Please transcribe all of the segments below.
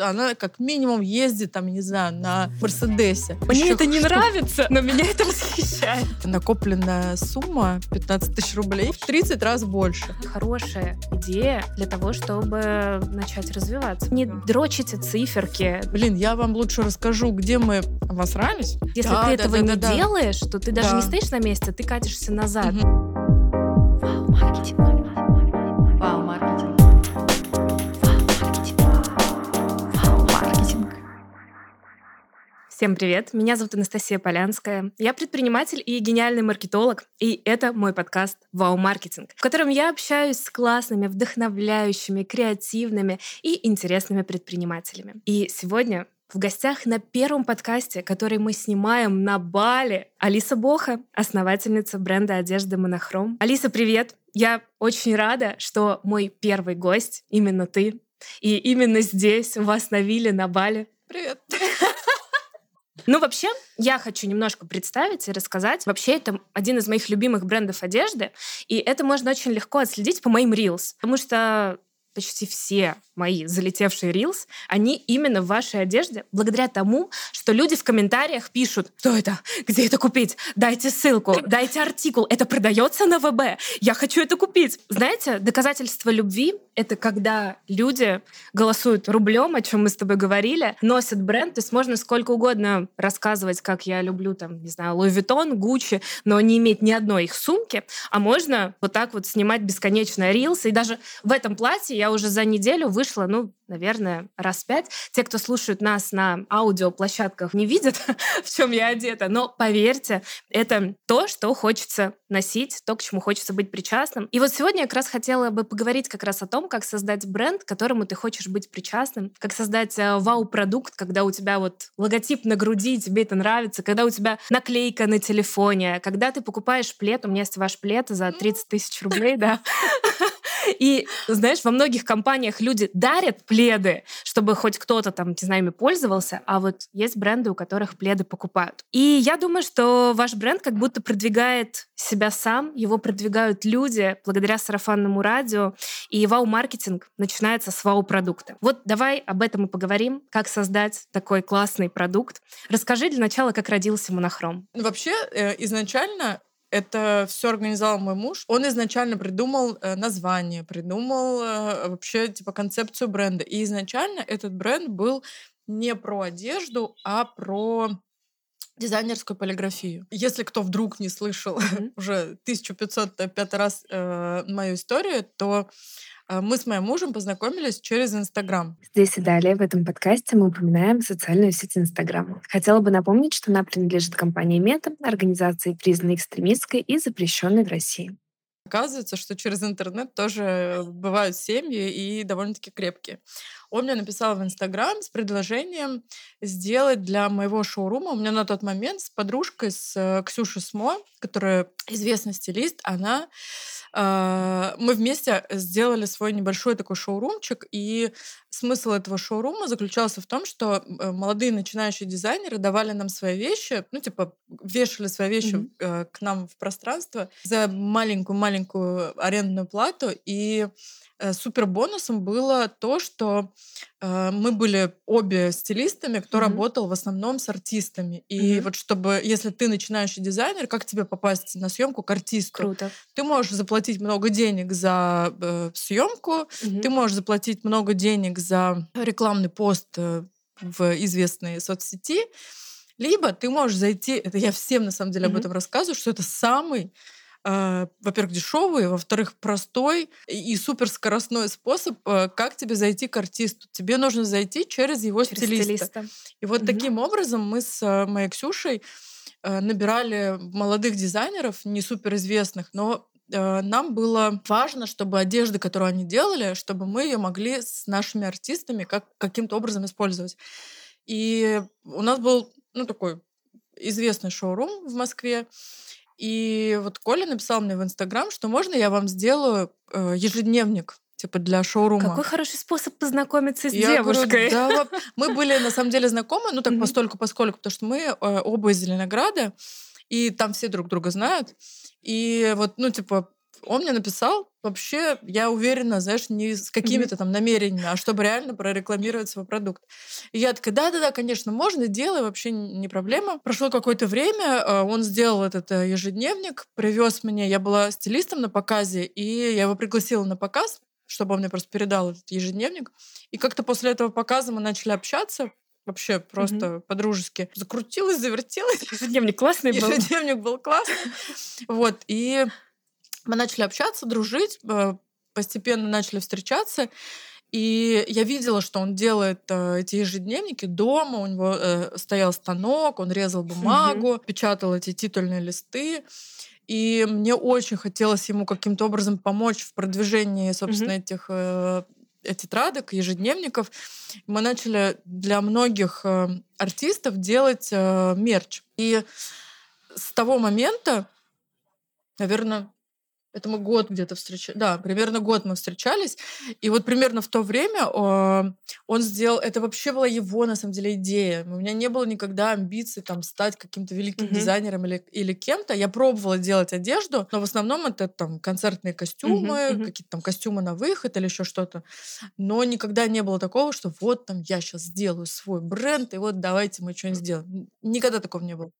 Она как минимум ездит, там, не знаю, на Мерседесе. Мне Ещё это не что- нравится, но меня это восхищает. Накопленная сумма 15 тысяч рублей в 30 раз больше. Хорошая идея для того, чтобы начать развиваться. Не дрочите циферки. Блин, я вам лучше расскажу, где мы обосрались. Если Да, ты да, этого да, не да, да. делаешь, то ты даже Да. не стоишь на месте, ты катишься назад. Мгм. Вау-маркетинг. Вау-маркетинг. Всем привет, меня зовут Анастасия Полянская. Я предприниматель и гениальный маркетолог, и это мой подкаст «Вау Маркетинг», в котором я общаюсь с классными, вдохновляющими, креативными и интересными предпринимателями. И сегодня в гостях на первом подкасте, который мы снимаем на Бали, Алиса Боха, основательница бренда одежды Монохром. Алиса, привет! Я очень рада, что мой первый гость именно ты. И именно здесь, у вас на вилле на Бали. Привет. Ну, вообще, я хочу немножко представить и рассказать. Вообще, это один из моих любимых брендов одежды, и это можно очень легко отследить по моим Reels, потому что почти все мои залетевшие Reels, они именно в вашей одежде, благодаря тому, что люди в комментариях пишут, что это, где это купить, дайте ссылку, дайте артикул, это продается на ВБ, я хочу это купить. Знаете, доказательство любви — это когда люди голосуют рублем, о чем мы с тобой говорили, носят бренд, то есть можно сколько угодно рассказывать, как я люблю, там, не знаю, Louis Vuitton, Gucci, но не иметь ни одной их сумки, а можно вот так вот снимать бесконечно рилс, и даже в этом платье я уже за неделю вышла, ну, наверное, раз пять. Те, кто слушают нас на аудиоплощадках, не видят, в чем я одета, но поверьте, это то, что хочется носить, то, к чему хочется быть причастным. И вот сегодня я как раз хотела бы поговорить как раз о том, как создать бренд, к которому ты хочешь быть причастным, как создать э, вау-продукт, когда у тебя вот логотип на груди, тебе это нравится, когда у тебя наклейка на телефоне, когда ты покупаешь плед, у меня есть ваш плед за 30 тысяч рублей, да, и, знаешь, во многих компаниях люди дарят пледы, чтобы хоть кто-то там, не знаю, ими пользовался, а вот есть бренды, у которых пледы покупают. И я думаю, что ваш бренд как будто продвигает себя сам, его продвигают люди благодаря сарафанному радио, и вау-маркетинг начинается с вау-продукта. Вот давай об этом и поговорим, как создать такой классный продукт. Расскажи для начала, как родился монохром. Ну, Вообще, э, изначально это все организовал мой муж. Он изначально придумал э, название, придумал э, вообще типа концепцию бренда. И изначально этот бренд был не про одежду, а про дизайнерскую полиграфию. Если кто вдруг не слышал Мгм. уже 1505 раз э, мою историю, то э, мы с моим мужем познакомились через Инстаграм. Здесь и далее в этом подкасте мы упоминаем социальную сеть Инстаграм. Хотела бы напомнить, что она принадлежит компании Мета, организации, признанной экстремистской и запрещенной в России. Оказывается, что через интернет тоже бывают семьи и довольно-таки крепкие. Он мне написал в Инстаграм с предложением сделать для моего шоурума. У меня на тот момент с подружкой, с э, Ксюшей Смо, которая известный стилист, она мы вместе сделали свой небольшой такой шоурумчик, и смысл этого шоурума заключался в том, что э, молодые начинающие дизайнеры давали нам свои вещи, ну, типа, вешали свои вещи э, к нам в пространство за маленькую-маленькую арендную плату, и э, супер бонусом было то, что э, мы были обе стилистами, кто Мгм. работал в основном с артистами. И Мгм. вот чтобы, если ты начинающий дизайнер, как тебе попасть на съемку к артисту? Круто. Ты можешь заплатить много денег за э, съемку, Мгм. ты можешь заплатить много денег за рекламный пост э, в известной соцсети, либо ты можешь зайти, это я всем на самом деле об Мгм. этом рассказываю, что это самый, э, во-первых, дешевый, во-вторых, простой и суперскоростной способ, э, как тебе зайти к артисту. Тебе нужно зайти через его Через стилиста. стилиста. И вот Мгм. таким образом мы с моей Ксюшей набирали молодых дизайнеров, не суперизвестных, но нам было важно, чтобы одежда, которую они делали, чтобы мы ее могли с нашими артистами как, каким-то образом использовать. И у нас был, ну, такой известный шоурум в Москве. И вот Коля написал мне в Инстаграм, что можно я вам сделаю э, ежедневник, типа для шоурума. Какой хороший способ познакомиться с Я говорю, девушкой. да, воп- мы были на самом деле знакомы, ну так Мгм. постольку поскольку, потому что мы э, оба из Зеленограда, и там все друг друга знают. И вот, ну, типа, Он мне написал, вообще, я уверена, знаешь, не с какими-то там намерениями, а чтобы реально прорекламировать свой продукт. И я такая, да-да-да, конечно, можно, делай, вообще не проблема. Прошло какое-то время, э, он сделал этот э, ежедневник, привез мне, я была стилистом на показе, и я его пригласила на показ, чтобы он мне просто передал этот ежедневник. И как-то после этого показа мы начали общаться, вообще просто по-дружески. Закрутилась, завертелась. Ежедневник классный был. Ежедневник был классный. Вот, и мы начали общаться, дружить, э, постепенно начали встречаться. И я видела, что он делает э, эти ежедневники дома. У него э, стоял станок, он резал бумагу, печатал эти титульные листы. И мне очень хотелось ему каким-то образом помочь в продвижении, собственно, этих э, тетрадок, ежедневников. Мы начали для многих э, артистов делать э, мерч. И с того момента, наверное, это мы год где-то встречались. Да, примерно год мы встречались. И вот примерно в то время э, он сделал... Это вообще была его, на самом деле, идея. У меня не было никогда амбиций там стать каким-то великим Мгм. дизайнером или, или кем-то. Я пробовала делать одежду, но в основном это там концертные костюмы, мгм. какие-то там костюмы на выход или еще что-то. Но никогда не было такого, что вот там я сейчас сделаю свой бренд, и вот давайте мы что-нибудь сделаем. Никогда такого не было.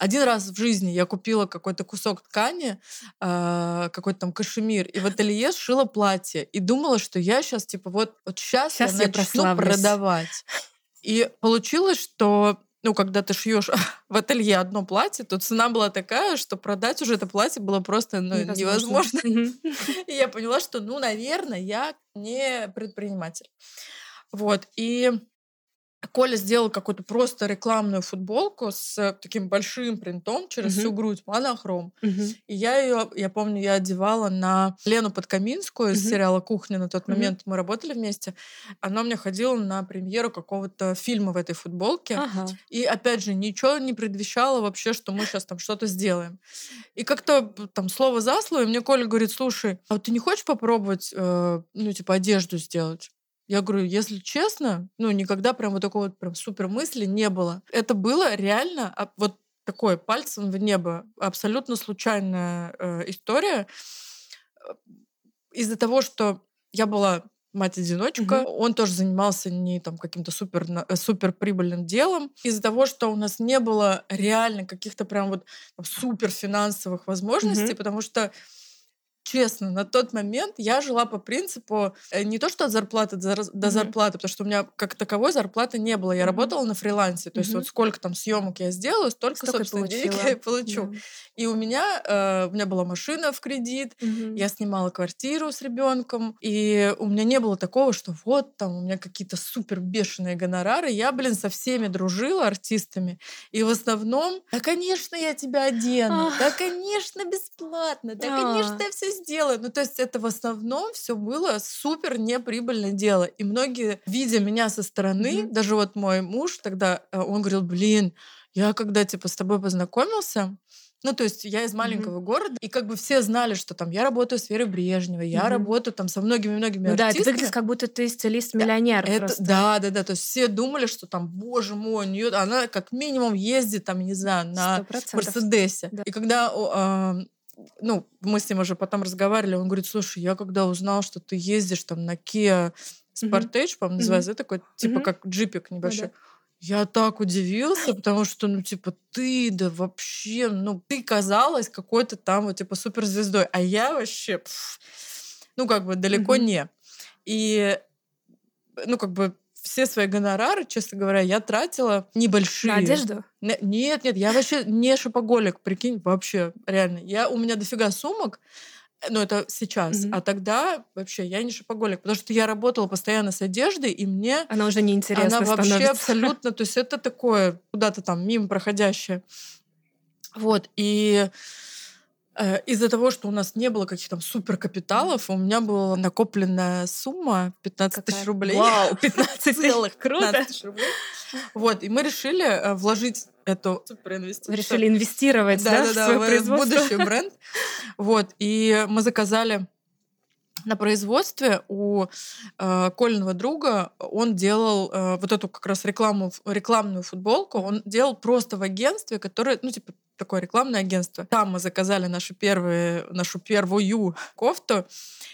Один раз в жизни я купила какой-то кусок ткани, а, какой-то там кашемир, и в ателье сшила платье. И думала, что я сейчас, типа, вот, вот сейчас, Щас я я начну прославлюсь. продавать. И получилось, что ну, когда ты шьешь в ателье одно платье, то цена была такая, что продать уже это платье было просто ну, невозможно. И я поняла, что, ну, наверное, я не предприниматель. Вот. И Коля сделал какую-то просто рекламную футболку с таким большим принтом через Мгм. всю грудь, монохром. Мгм. И я ее, я помню, я одевала на Лену Подкаминскую из сериала «Кухня». На тот момент мы работали вместе. Она у меня ходила на премьеру какого-то фильма в этой футболке. Ага. И опять же, ничего не предвещало вообще, что мы сейчас там что-то сделаем. И как-то там слово за слово, и мне Коля говорит, слушай, а вот ты не хочешь попробовать, э, ну, типа, одежду сделать? Я говорю, если честно, ну, никогда прям вот такой вот прям супер мысли не было. Это было реально а, вот такое пальцем в небо. Абсолютно случайная э, история. Э, Из-за того, что я была мать-одиночка, Мгм. он тоже занимался не там каким-то супер, э, супер прибыльным делом. Из-за того, что у нас не было реально каких-то прям вот там супер финансовых возможностей, Мгм. потому что честно, на тот момент я жила по принципу э, не то, что от зарплаты до, до Мгм. зарплаты, потому что у меня как таковой зарплаты не было. Я Мгм. работала на фрилансе. То есть Мгм. вот сколько там съемок я сделаю, столько, Столько собственно, денег я и получу. Да. И у меня, э, у меня была машина в кредит, Мгм. я снимала квартиру с ребенком, и у меня не было такого, что вот там у меня какие-то супер бешеные гонорары. Я, блин, со всеми дружила артистами. И в основном, да, конечно, я тебя одену, да, конечно, бесплатно, да, конечно, А. я все сделаю. Ну, то есть это в основном все было супер неприбыльное дело. И многие, видя меня со стороны, Мгм. даже вот мой муж тогда, э, он говорил, блин, я когда типа с тобой познакомился, ну, то есть я из маленького города, и как бы все знали, что там я работаю с Верой Брежневой, я Мгм. работаю там со многими-многими Ну да, это артистками. выглядит, как будто ты стилист-миллионер Это, просто. да, да, да. То есть все думали, что там, боже мой, у нее она как минимум ездит там, не знаю, на Сто процентов. Мерседесе. Да. И когда а, ну, мы с ним уже потом разговаривали, он говорит, слушай, я когда узнал, что ты ездишь там на Kia Sportage, по-моему, называется, это такой, типа Мгм. как джипик небольшой. да. Я так удивился, потому что, ну, типа, ты, да вообще, ну, ты казалась какой-то там, вот, типа, суперзвездой, а я вообще, пф, ну, как бы, далеко Мгм. не. И, ну, как бы, все свои гонорары, честно говоря, я тратила небольшие. На одежду? Не- Нет, нет, я вообще не шопоголик, прикинь, вообще, реально. Я, у меня дофига сумок, ну, это сейчас. Мгм. А тогда вообще я не шопоголик, потому что я работала постоянно с одеждой, и мне Она уже неинтересна она вообще становится. абсолютно, то есть это такое куда-то там мимо проходящее. Вот, и из-за того, что у нас не было каких-то там суперкапиталов, у меня была накопленная сумма 15 тысяч рублей. Вау, 15 тысяч. Целых Круто. 15 тысяч рублей. Вот, и мы решили э, вложить эту суперинвестицию. Решили инвестировать, да, да, в да, да, свое в будущий бренд. Вот, и мы заказали на производстве у э, Колиного друга он делал э, вот эту как раз рекламу, рекламную футболку. Он делал просто в агентстве, которое, ну, типа, такое рекламное агентство. Там мы заказали нашу, первую, нашу первую кофту,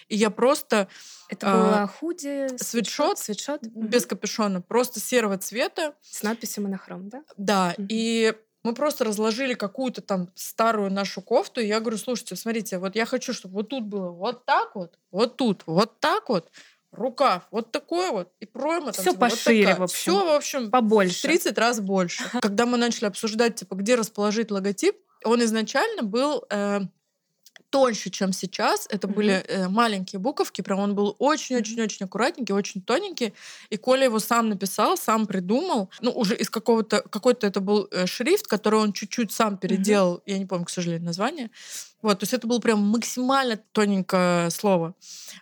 и я просто... Это было худи, свитшот, свитшот без капюшона, просто серого цвета. С надписью монохром, да? Да, и мы просто разложили какую-то там старую нашу кофту, и я говорю, слушайте, смотрите, вот я хочу, чтобы вот тут было вот так вот, вот тут, вот так вот, рукав вот такой вот, и пройма там, Все типа, вот пошире, такая. в общем. Все, в общем, Побольше. 30 раз больше. Когда мы начали обсуждать, типа, где расположить логотип, он изначально был э, тоньше, чем сейчас. Это Мгм. были э, маленькие буковки, прям он был очень-очень-очень аккуратненький, очень тоненький. И Коля его сам написал, сам придумал. Ну, уже из какого-то, какой-то это был э, шрифт, который он чуть-чуть сам переделал. Я не помню, к сожалению, название. Вот, то есть это было прям максимально тоненькое слово.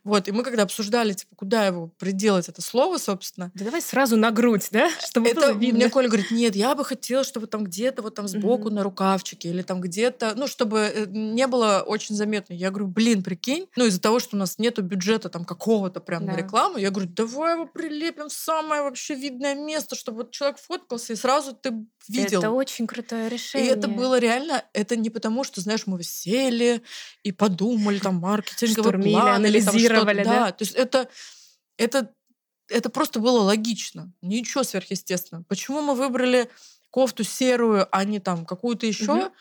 Вот, и мы когда обсуждали, типа, куда его приделать, это слово, собственно, Да давай сразу на грудь, да? Чтобы это было видно. мне Коля говорит, нет, я бы хотела, чтобы там где-то вот там сбоку Мгм. на рукавчике или там где-то, ну, чтобы э, не было очень заметно. Я говорю, блин, прикинь, ну, из-за того, что у нас нету бюджета там какого-то прям на Да. рекламу, я говорю, давай его прилепим в самое вообще видное место, чтобы вот человек фоткался, и сразу ты видел. Это очень крутое И решение. это было реально, это не потому, что, знаешь, мы сели и подумали, там, маркетинговый Штурмили, план или там что-то. анализировали, да? то есть это, это, это просто было логично, ничего сверхъестественного. Почему мы выбрали кофту серую, а не там какую-то еще? Мгм.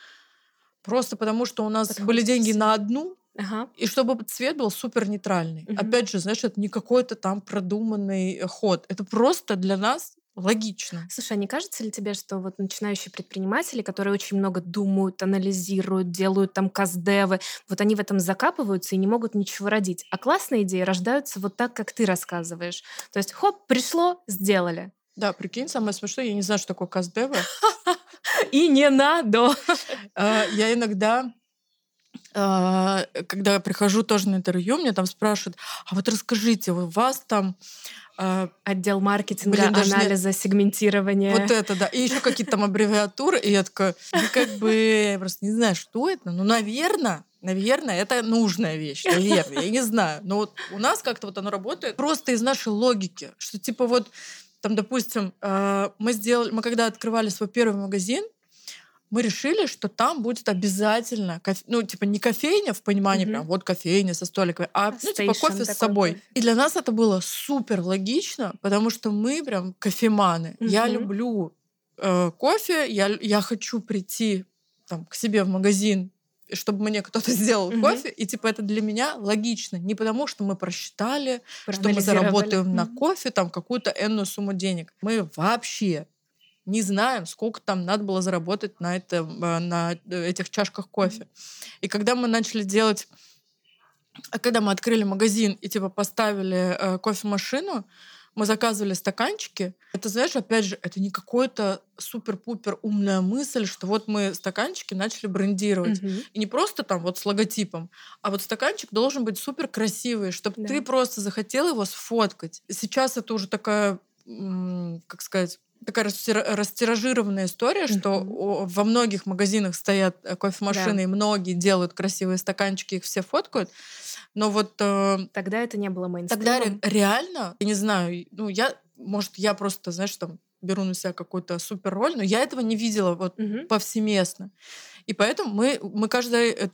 Просто потому, что у нас Подходит были деньги на одну, Ага. и чтобы цвет был супер нейтральный. Мгм. Опять же, знаешь, это не какой-то там продуманный э, ход. Это просто для нас логично. Слушай, а не кажется ли тебе, что вот начинающие предприниматели, которые очень много думают, анализируют, делают там каздевы, вот они в этом закапываются и не могут ничего родить. А классные идеи рождаются вот так, как ты рассказываешь. То есть, хоп, пришло, сделали. Да, прикинь, самое смешное, я не знаю, что такое каздева. И не надо. А, Я иногда, а, когда прихожу тоже на интервью, мне там спрашивают, а вот расскажите, у вас там Отдел маркетинга, Блин, даже не- анализа, сегментирования. вот это, да, и еще какие-то там аббревиатуры, и я такая, ну как бы, я просто не знаю, что это, ну, наверное, наверное, это нужная вещь, наверное, я не знаю. Но вот у нас как-то вот оно работает просто из нашей логики, что типа вот там, допустим, э, мы сделали, мы когда открывали свой первый магазин, мы решили, что там будет обязательно, кофе- ну, типа, не кофейня в понимании Мгм. прям вот кофейня со столиками, а, ну, типа, кофе с собой. кофе. И для нас это было супер логично, потому что мы прям кофеманы. Я Мгм. люблю э, кофе, я, я хочу прийти там, к себе в магазин, чтобы мне кто-то сделал Мгм. кофе, и типа это для меня логично. Не потому, что мы просчитали, что мы заработаем на Мгм. кофе там какую-то энную сумму денег. Мы вообще не знаем, сколько там надо было заработать на, этом, э, на э, этих чашках кофе. И когда мы начали делать, а когда мы открыли магазин и типа поставили э, кофемашину, мы заказывали стаканчики. Это, знаешь, опять же, это не какой-то супер-пупер умная мысль, что вот мы стаканчики начали брендировать. Мгм. И не просто там вот с логотипом, а вот стаканчик должен быть супер красивый, чтобы Да. ты просто захотел его сфоткать. Сейчас это уже такая, как сказать, такая растира- растиражированная история, что во многих магазинах стоят э, кофемашины, Да. и многие делают красивые стаканчики, их все фоткают. Но вот э, Тогда это не было тогда мейнстримом. ре- реально, я не знаю, ну я, может, я просто, знаешь, там беру на себя какую-то супер роль, но я этого не видела вот Мгм. повсеместно. И поэтому мы, мы каждый, э,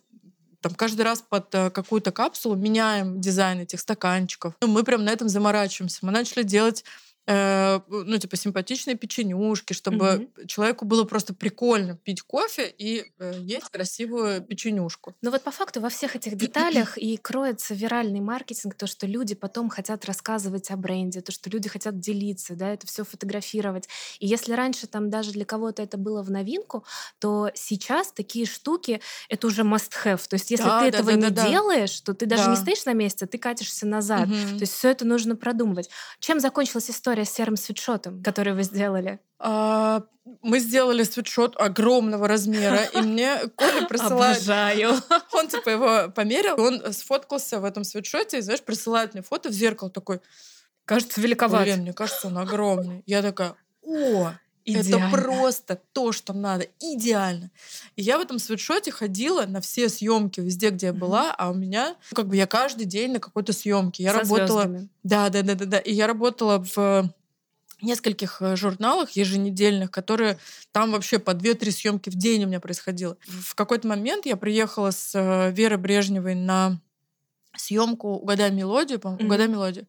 там, каждый раз под какую-то капсулу меняем дизайн этих стаканчиков. Ну, мы прям на этом заморачиваемся. Мы начали делать э, ну, типа, симпатичные печенюшки, чтобы человеку было просто прикольно пить кофе и э, есть красивую печенюшку. Но вот по факту во всех этих деталях и кроется виральный маркетинг, то, что люди потом хотят рассказывать о бренде, то, что люди хотят делиться, да, это все фотографировать. И если раньше там даже для кого-то это было в новинку, то сейчас такие штуки — это уже must-have. То есть если Да, ты да, этого да, не да, делаешь, то ты даже не Да. стоишь на месте, ты катишься назад. Мгм. То есть все это нужно продумывать. Чем закончилась история с серым свитшотом, который вы сделали? А, мы сделали свитшот огромного размера, и мне Коля присылает... Обожаю. Он типа его померил, он сфоткался в этом свитшоте, и, знаешь, присылает мне фото в зеркало такой, Кажется, великоват. блин, мне кажется, он огромный. Я такая, о! Это Идеально. просто то, что надо. Идеально. И я в этом свитшоте ходила на все съемки везде, где я была, а у меня, ну, как бы я каждый день на какой-то съемке. Я Со работала. звёздами. Да, да, да, да, да. И я работала в нескольких э, журналах еженедельных, которые там вообще по 2-3 съемки в день у меня происходило. В какой-то момент я приехала с э, Верой Брежневой на съемку «Угадай мелодию», по Мгм. «Угадай мелодию».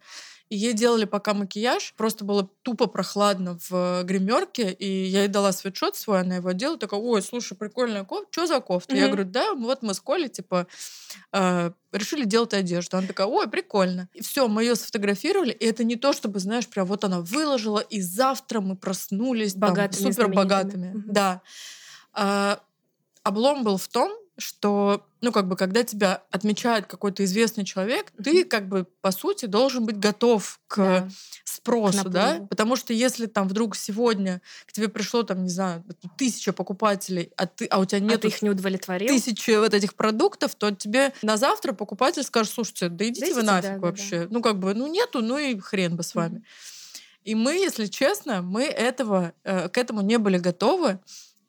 И ей делали пока макияж. Просто было тупо прохладно в гримерке. И я ей дала свитшот свой, она его делала. Такая, ой, слушай, прикольная кофта. Что за кофта? Я Мгм. говорю, да, вот мы с Колей, типа, э, решили делать одежду. Она такая, ой, прикольно. И все, мы ее сфотографировали. И это не то, чтобы, знаешь, прям вот она выложила, и завтра мы проснулись там, Богатыми, супер богатыми. Мгм. Да. А, облом был в том, что, ну, как бы, когда тебя отмечает какой-то известный человек, ты, как бы, по сути, должен быть готов к Да. спросу, да? наплыву. Потому что если там вдруг сегодня к тебе пришло, там, не знаю, тысяча покупателей, а, ты, а у тебя А нет ты их не удовлетворил? тысячи вот этих продуктов, то тебе на завтра покупатель скажет, слушайте, да идите, идите, вы да, нафиг да, вообще. Ну, как бы, ну, нету, ну и хрен бы с вами. Мгм. И мы, если честно, мы этого, э, к этому не были готовы.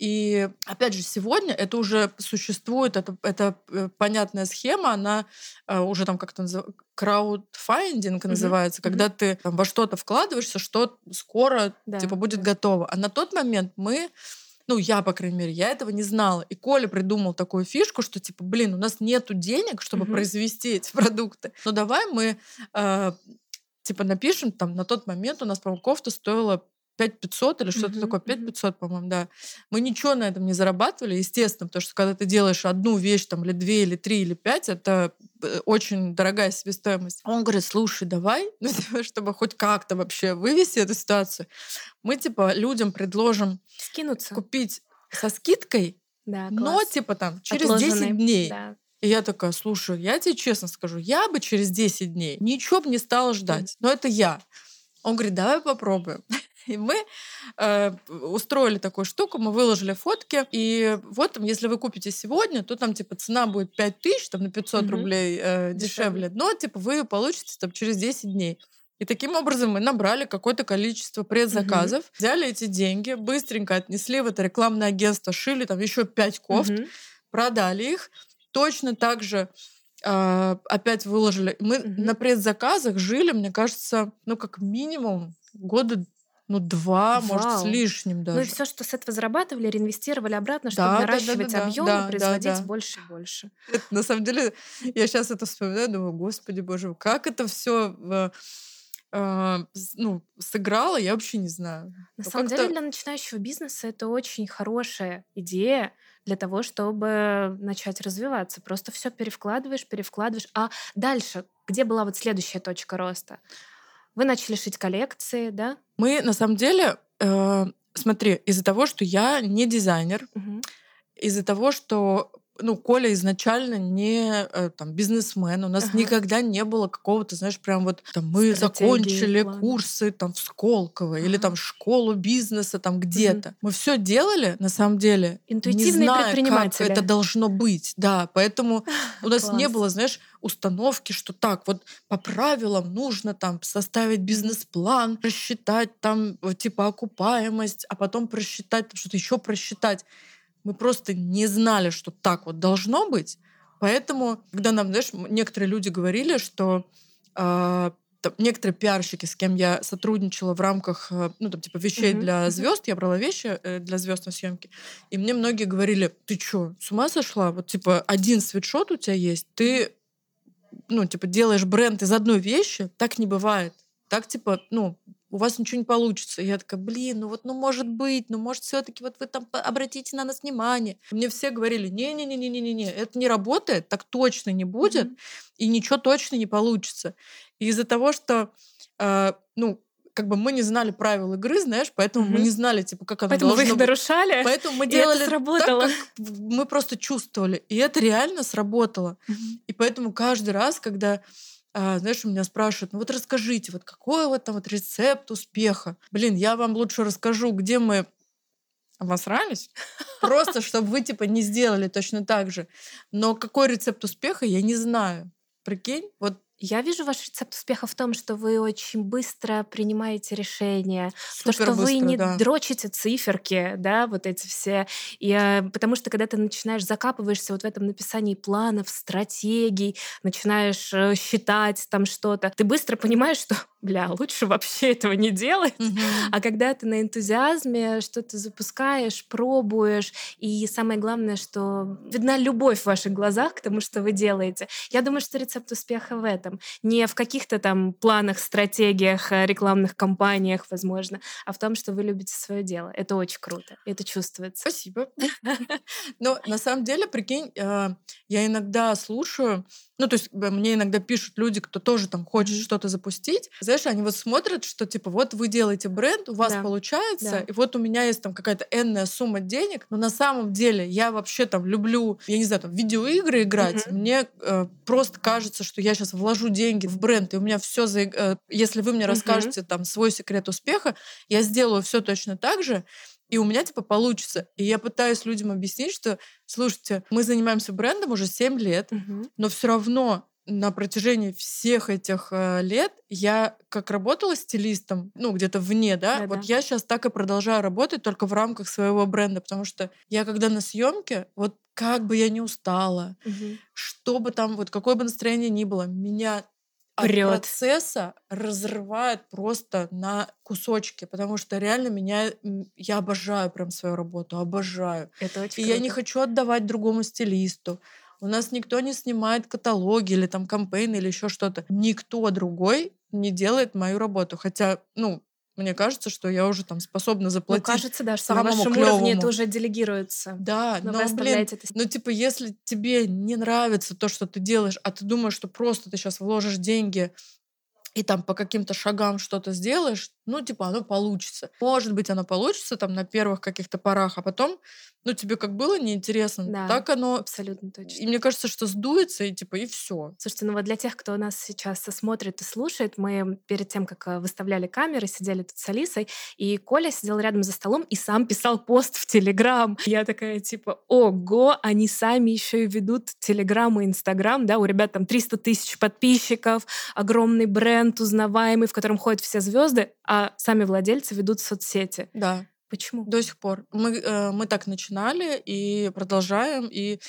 И опять же, сегодня это уже существует, это, это э, понятная схема, она э, уже там как-то называется, краудфандинг Мгм, называется, когда ты там, во что-то вкладываешься, что скоро Да, типа будет да. готово. А на тот момент мы ну, я, по крайней мере, я этого не знала. И Коля придумал такую фишку, что, типа, блин, у нас нету денег, чтобы Мгм. произвести эти продукты. Ну, давай мы, э, типа, напишем, там, на тот момент у нас, по-моему, кофта стоила 5500 или что-то Мгм, такое, мгм. 5500, по-моему, да. Мы ничего на этом не зарабатывали, естественно, потому что когда ты делаешь одну вещь, там, или две, или три, или пять, это э, очень дорогая себестоимость. Он говорит, слушай, давай, ну, чтобы хоть как-то вообще вывести эту ситуацию, мы, типа, людям предложим Скинуться. купить со скидкой, Да, но, типа, там, через Отложенный. 10 дней. Да. И я такая, слушай, я тебе честно скажу, я бы через 10 дней ничего бы не стала ждать. Но это я. Он говорит, давай попробуем. И мы э, устроили такую штуку, мы выложили фотки, и вот там, если вы купите сегодня, то там типа цена будет 5 тысяч, там на 500 Мгм. рублей э, дешевле, но типа вы ее получите там через 10 дней. И таким образом мы набрали какое-то количество предзаказов, взяли эти деньги, быстренько отнесли в это рекламное агентство, шили там еще 5 кофт, Мгм. продали их, точно так же а, опять выложили. Мы Мгм. на предзаказах жили, мне кажется, ну как минимум года ну два, может с Вау. лишним даже. Ну и все, что с этого зарабатывали, реинвестировали обратно, чтобы Да, да, да, да, наращивать да, объемы, да, да, производить да. больше и больше. Это, на самом деле, я сейчас это вспоминаю, думаю, господи боже, как это все ну, сыграло, я вообще не знаю. На Ну, самом деле для начинающего бизнеса это очень хорошая идея для того, чтобы начать развиваться. Просто все перевкладываешь, перевкладываешь. А дальше, где была вот следующая точка роста? Вы начали шить коллекции, да? Мы, на самом деле, э, смотри, из-за того, что я не дизайнер, Мгм. из-за того, что ну, Коля изначально не э, там, бизнесмен, у нас Ага. никогда не было какого-то, знаешь, прям вот там, мы Стратегии, закончили плана. курсы там в Сколково или Ага. там школу бизнеса там где-то. Мы все делали, на самом деле, не Интуитивные зная, как это должно быть. Да, поэтому у нас не Класс. было, знаешь, установки, что так, вот по правилам нужно там составить бизнес-план, просчитать там вот, типа окупаемость, а потом просчитать, что-то еще просчитать. Мы просто не знали, что так вот должно быть. Поэтому, когда нам, знаешь, некоторые люди говорили, что а, там некоторые пиарщики, с кем я сотрудничала в рамках, э, ну, там, типа, вещей Мгм, для звезд, я брала вещи э, для звезд на съемки, и мне многие говорили, ты чё, с ума сошла? Вот, типа, один свитшот у тебя есть, ты, ну, типа, делаешь бренд из одной вещи, так не бывает. Так, типа, ну, у вас ничего не получится. И я такая, блин, ну вот, ну может быть, ну может все таки вот вы там обратите на нас внимание. Мне все говорили, не-не-не-не-не-не, это не работает, так точно не будет, Мгм. и ничего точно не получится. И из-за того, что, э, ну, как бы мы не знали правил игры, знаешь, поэтому мы Мгм. не знали, типа, как оно Поэтому вы должно их быть. нарушали. Поэтому мы и это делали так, сработало. как мы просто чувствовали. И это реально сработало. Мгм. И поэтому каждый раз, когда, а, знаешь, у меня спрашивают, ну вот расскажите, вот какой вот там вот рецепт успеха? Блин, я вам лучше расскажу, где мы обосрались, просто чтобы вы типа не сделали точно так же. Но какой рецепт успеха, я не знаю. Прикинь, вот Я вижу ваш рецепт успеха в том, что вы очень быстро принимаете решения, то, что вы не да. дрочите циферки, да, вот эти все. И, э, потому что когда ты начинаешь закапываешься вот в этом написании планов, стратегий, начинаешь э, считать там что-то, ты быстро понимаешь, что, бля, лучше вообще этого не делать. Мгм. А когда ты на энтузиазме что-то запускаешь, пробуешь, и самое главное, что видна любовь в ваших глазах к тому, что вы делаете. Я думаю, что рецепт успеха в этом. Не в каких-то там планах, стратегиях, э, рекламных кампаниях, возможно, а в том, что вы любите свое дело. Это очень круто. Это чувствуется. Спасибо. Но на самом деле, прикинь, э, я иногда слушаю, ну, то есть э, мне иногда пишут люди, кто тоже там хочет что-то запустить. Знаешь, они вот смотрят, что типа вот вы делаете бренд, у вас Да. получается, Да. и вот у меня есть там какая-то энная сумма денег, но на самом деле я вообще там люблю, я не знаю, там видеоигры играть. Мгм. Мне э, просто кажется, что я сейчас вложу деньги в бренд, и у меня все за... э, если вы мне Мгм. расскажете там свой секрет успеха, я сделаю все точно так же, и у меня типа получится. И я пытаюсь людям объяснить, что, слушайте, мы занимаемся брендом уже 7 лет, Мгм. но все равно на протяжении всех этих э, лет я как работала стилистом, ну, где-то вне, да, Да-да. вот я сейчас так и продолжаю работать только в рамках своего бренда, потому что я когда на съемке, вот как бы я ни устала, Мгм. что бы там, вот какое бы настроение ни было, меня от Прёт. процесса разрывает просто на кусочки, потому что реально меня, я обожаю прям свою работу, обожаю. Это очень И я не круто. хочу отдавать другому стилисту. У нас никто не снимает каталоги или там кампейны или еще что-то. Никто другой не делает мою работу. Хотя, ну, мне кажется, что я уже там способна Ну, заплатить. кажется, да, что на вашем уровне это уже делегируется. Да, Но но, блин, это... ну, типа, если тебе не нравится то, что ты делаешь, а ты думаешь, что просто ты сейчас вложишь деньги и там по каким-то шагам что-то сделаешь, ну, типа, оно получится. Может быть, оно получится там на первых каких-то порах, а потом, ну, тебе как было неинтересно, Да. так оно... Абсолютно точно. И мне кажется, что сдуется, и типа, и все. Слушайте, ну вот для тех, кто нас сейчас смотрит и слушает, мы перед тем, как э, выставляли камеры, сидели тут с Алисой, и Коля сидел рядом за столом и сам писал пост в Телеграм. Я такая типа, ого, они сами еще и ведут Телеграм и Инстаграм, да, у ребят там 300 тысяч подписчиков, огромный бренд узнаваемый, в котором ходят все звезды, а сами владельцы ведут соцсети. Да, Почему? до сих пор. Мы, э, мы так начинали и продолжаем, и,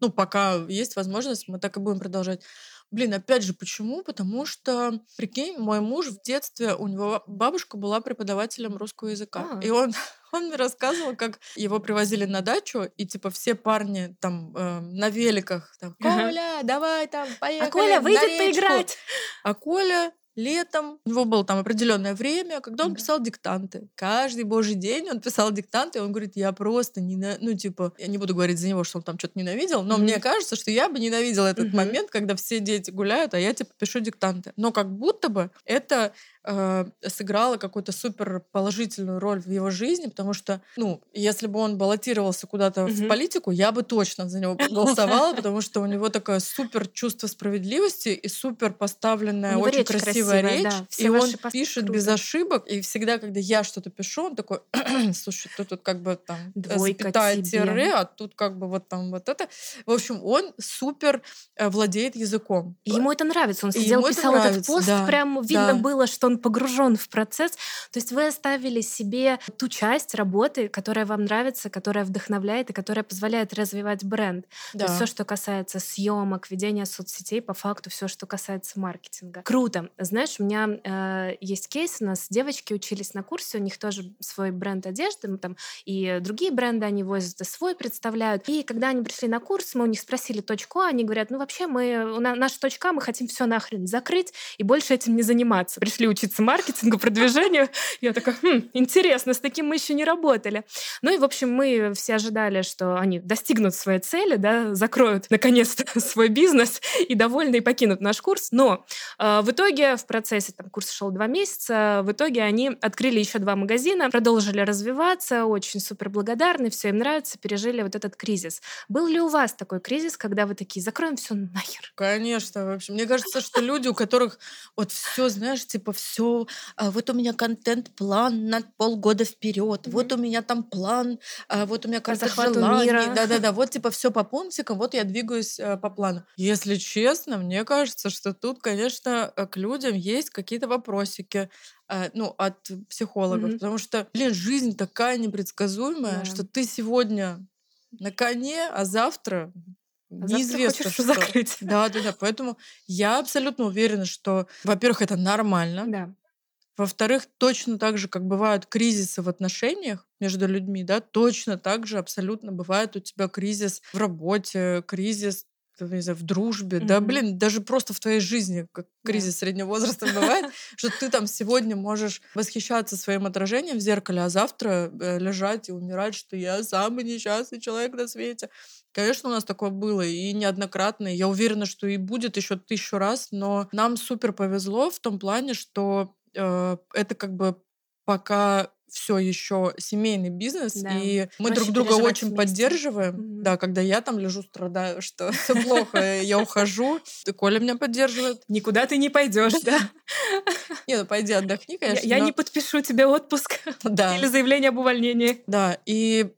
ну, пока есть возможность, мы так и будем продолжать. Блин, опять же, почему? Потому что, прикинь, мой муж в детстве, у него бабушка была преподавателем русского языка. А. И он, он мне рассказывал, как его привозили на дачу, и типа все парни там э, на великах, там, Ага. Коля, давай там, поехали А Коля выйдет речку». поиграть. А Коля летом, у него было там определенное время, когда он писал диктанты. Каждый божий день он писал диктанты, и он говорит, я просто не, ну типа, я не буду говорить за него, что он там что-то ненавидел, но мне кажется, что я бы ненавидела этот момент, когда все дети гуляют, а я типа пишу диктанты. Но как будто бы это э, сыграло какую-то супер положительную роль в его жизни, потому что, ну, если бы он баллотировался куда-то в Мгм. политику, я бы точно за него проголосовала, потому что у него такое супер чувство справедливости и супер поставленная, очень красивая речь. И он пишет без ошибок. И всегда, когда я что-то пишу, он такой, слушай, тут, тут как бы там э, запятая тебе». тире, а тут как бы вот там вот это. В общем, он супер э, владеет языком. Ему это нравится. Он сидел, писал этот пост, прям видно было, что он погружен в процесс. То есть вы оставили себе ту часть работы, которая вам нравится, которая вдохновляет и которая позволяет развивать бренд. То есть Да. все, что касается съемок, ведения соцсетей, по факту все, что касается маркетинга. Круто. Знаешь, у меня э, есть кейс, у нас девочки учились на курсе, у них тоже свой бренд одежды, там и другие бренды они возят, и свой представляют. И когда они пришли на курс, мы у них спросили точку А, они говорят, ну вообще мы, у на- наша точка, А, мы хотим все нахрен закрыть и больше этим не заниматься. Пришли учиться маркетингу, продвижению. Я такая, «Хм, интересно, с таким мы еще не работали. Ну и, в общем, мы все ожидали, что они достигнут своей цели, да, закроют наконец-то свой бизнес и довольные покинут наш курс. Но э, в итоге в процессе, там, курс шел два месяца, в итоге они открыли еще два магазина, продолжили развиваться, очень супер благодарны, все им нравится, пережили вот этот кризис. Был ли у вас такой кризис, когда вы такие, закроем все нахер? Конечно, в общем. Мне кажется, что люди, у которых вот все, знаешь, типа все, вот у меня контент-план на полгода вперед, Мгм. вот у меня там план, а, вот у меня карта желаний, да-да-да, вот типа все по пунктикам, вот я двигаюсь э, по плану. Если честно, мне кажется, что тут, конечно, э, к людям есть какие-то вопросики, э, ну, от психологов, Мгм. потому что, блин, жизнь такая непредсказуемая, Да. что ты сегодня на коне, а завтра А неизвестно хочешь что. закрыть. Да, да, да. Поэтому я абсолютно уверена, что, во-первых, это нормально. Да. Во-вторых, точно так же, как бывают кризисы в отношениях между людьми, да, точно так же абсолютно бывает у тебя кризис в работе, кризис не знаю, в дружбе, да, Мгм. блин, даже просто в твоей жизни, как Да. кризис среднего возраста бывает, что ты там сегодня можешь восхищаться своим отражением в зеркале, а завтра э, лежать и умирать, что я самый несчастный человек на свете. Конечно, у нас такое было и неоднократно. Я уверена, что и будет еще тысячу раз, но нам супер повезло в том плане, что э, это как бы пока все еще семейный бизнес, Да. и мы Проще друг друга очень вместе. поддерживаем. Мгм. Да, когда я там лежу, страдаю, что все плохо, я ухожу, и Коля меня поддерживает. Никуда ты не пойдешь, да? Не, ну пойди отдохни, конечно. я не подпишу тебе отпуск или заявление об увольнении. Да, и,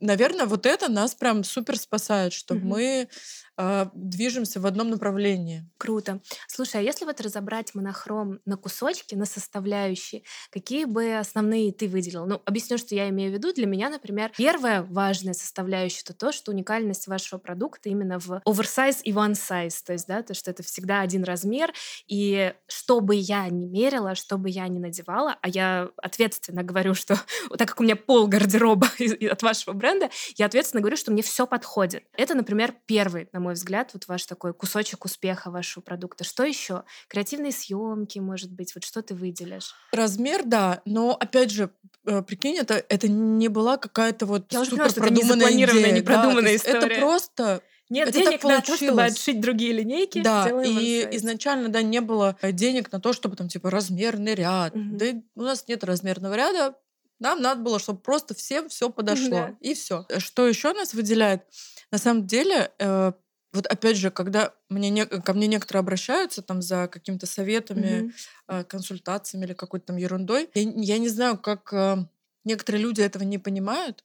наверное, вот это нас прям супер спасает, что Мгм. мы а, движемся в одном направлении. Круто. Слушай, а если вот разобрать монохром на кусочки, на составляющие, какие бы основные ты выделил? Ну, объясню, что я имею в виду. Для меня, например, первая важная составляющая это то, что уникальность вашего продукта именно в oversize и one size, то есть, да, то, что это всегда один размер, и что бы я ни мерила, что бы я ни надевала, а я ответственно говорю, что так как у меня пол гардероба от вашего бренда, я ответственно говорю, что мне все подходит. Это, например, первый, на мой взгляд, вот ваш такой кусочек успеха вашего продукта. Что еще? Креативные съемки, может быть, вот что ты выделишь? Размер, да, но опять же, э, прикинь, это, это не была какая-то вот Я супер понимаю, что это не продуманная идея. не да, продуманная есть история. Это просто Нет Это денег на то, чтобы отшить другие линейки. Да, и изначально, да, не было денег на то, чтобы там, типа, размерный ряд. Мгм. Да у нас нет размерного ряда. Нам надо было, чтобы просто всем все подошло. Да. И все. Что еще нас выделяет? На самом деле, э, вот опять же, когда мне не- ко мне некоторые обращаются там за какими-то советами, э, консультациями или какой-то там ерундой, я, я не знаю, как э, некоторые люди этого не понимают,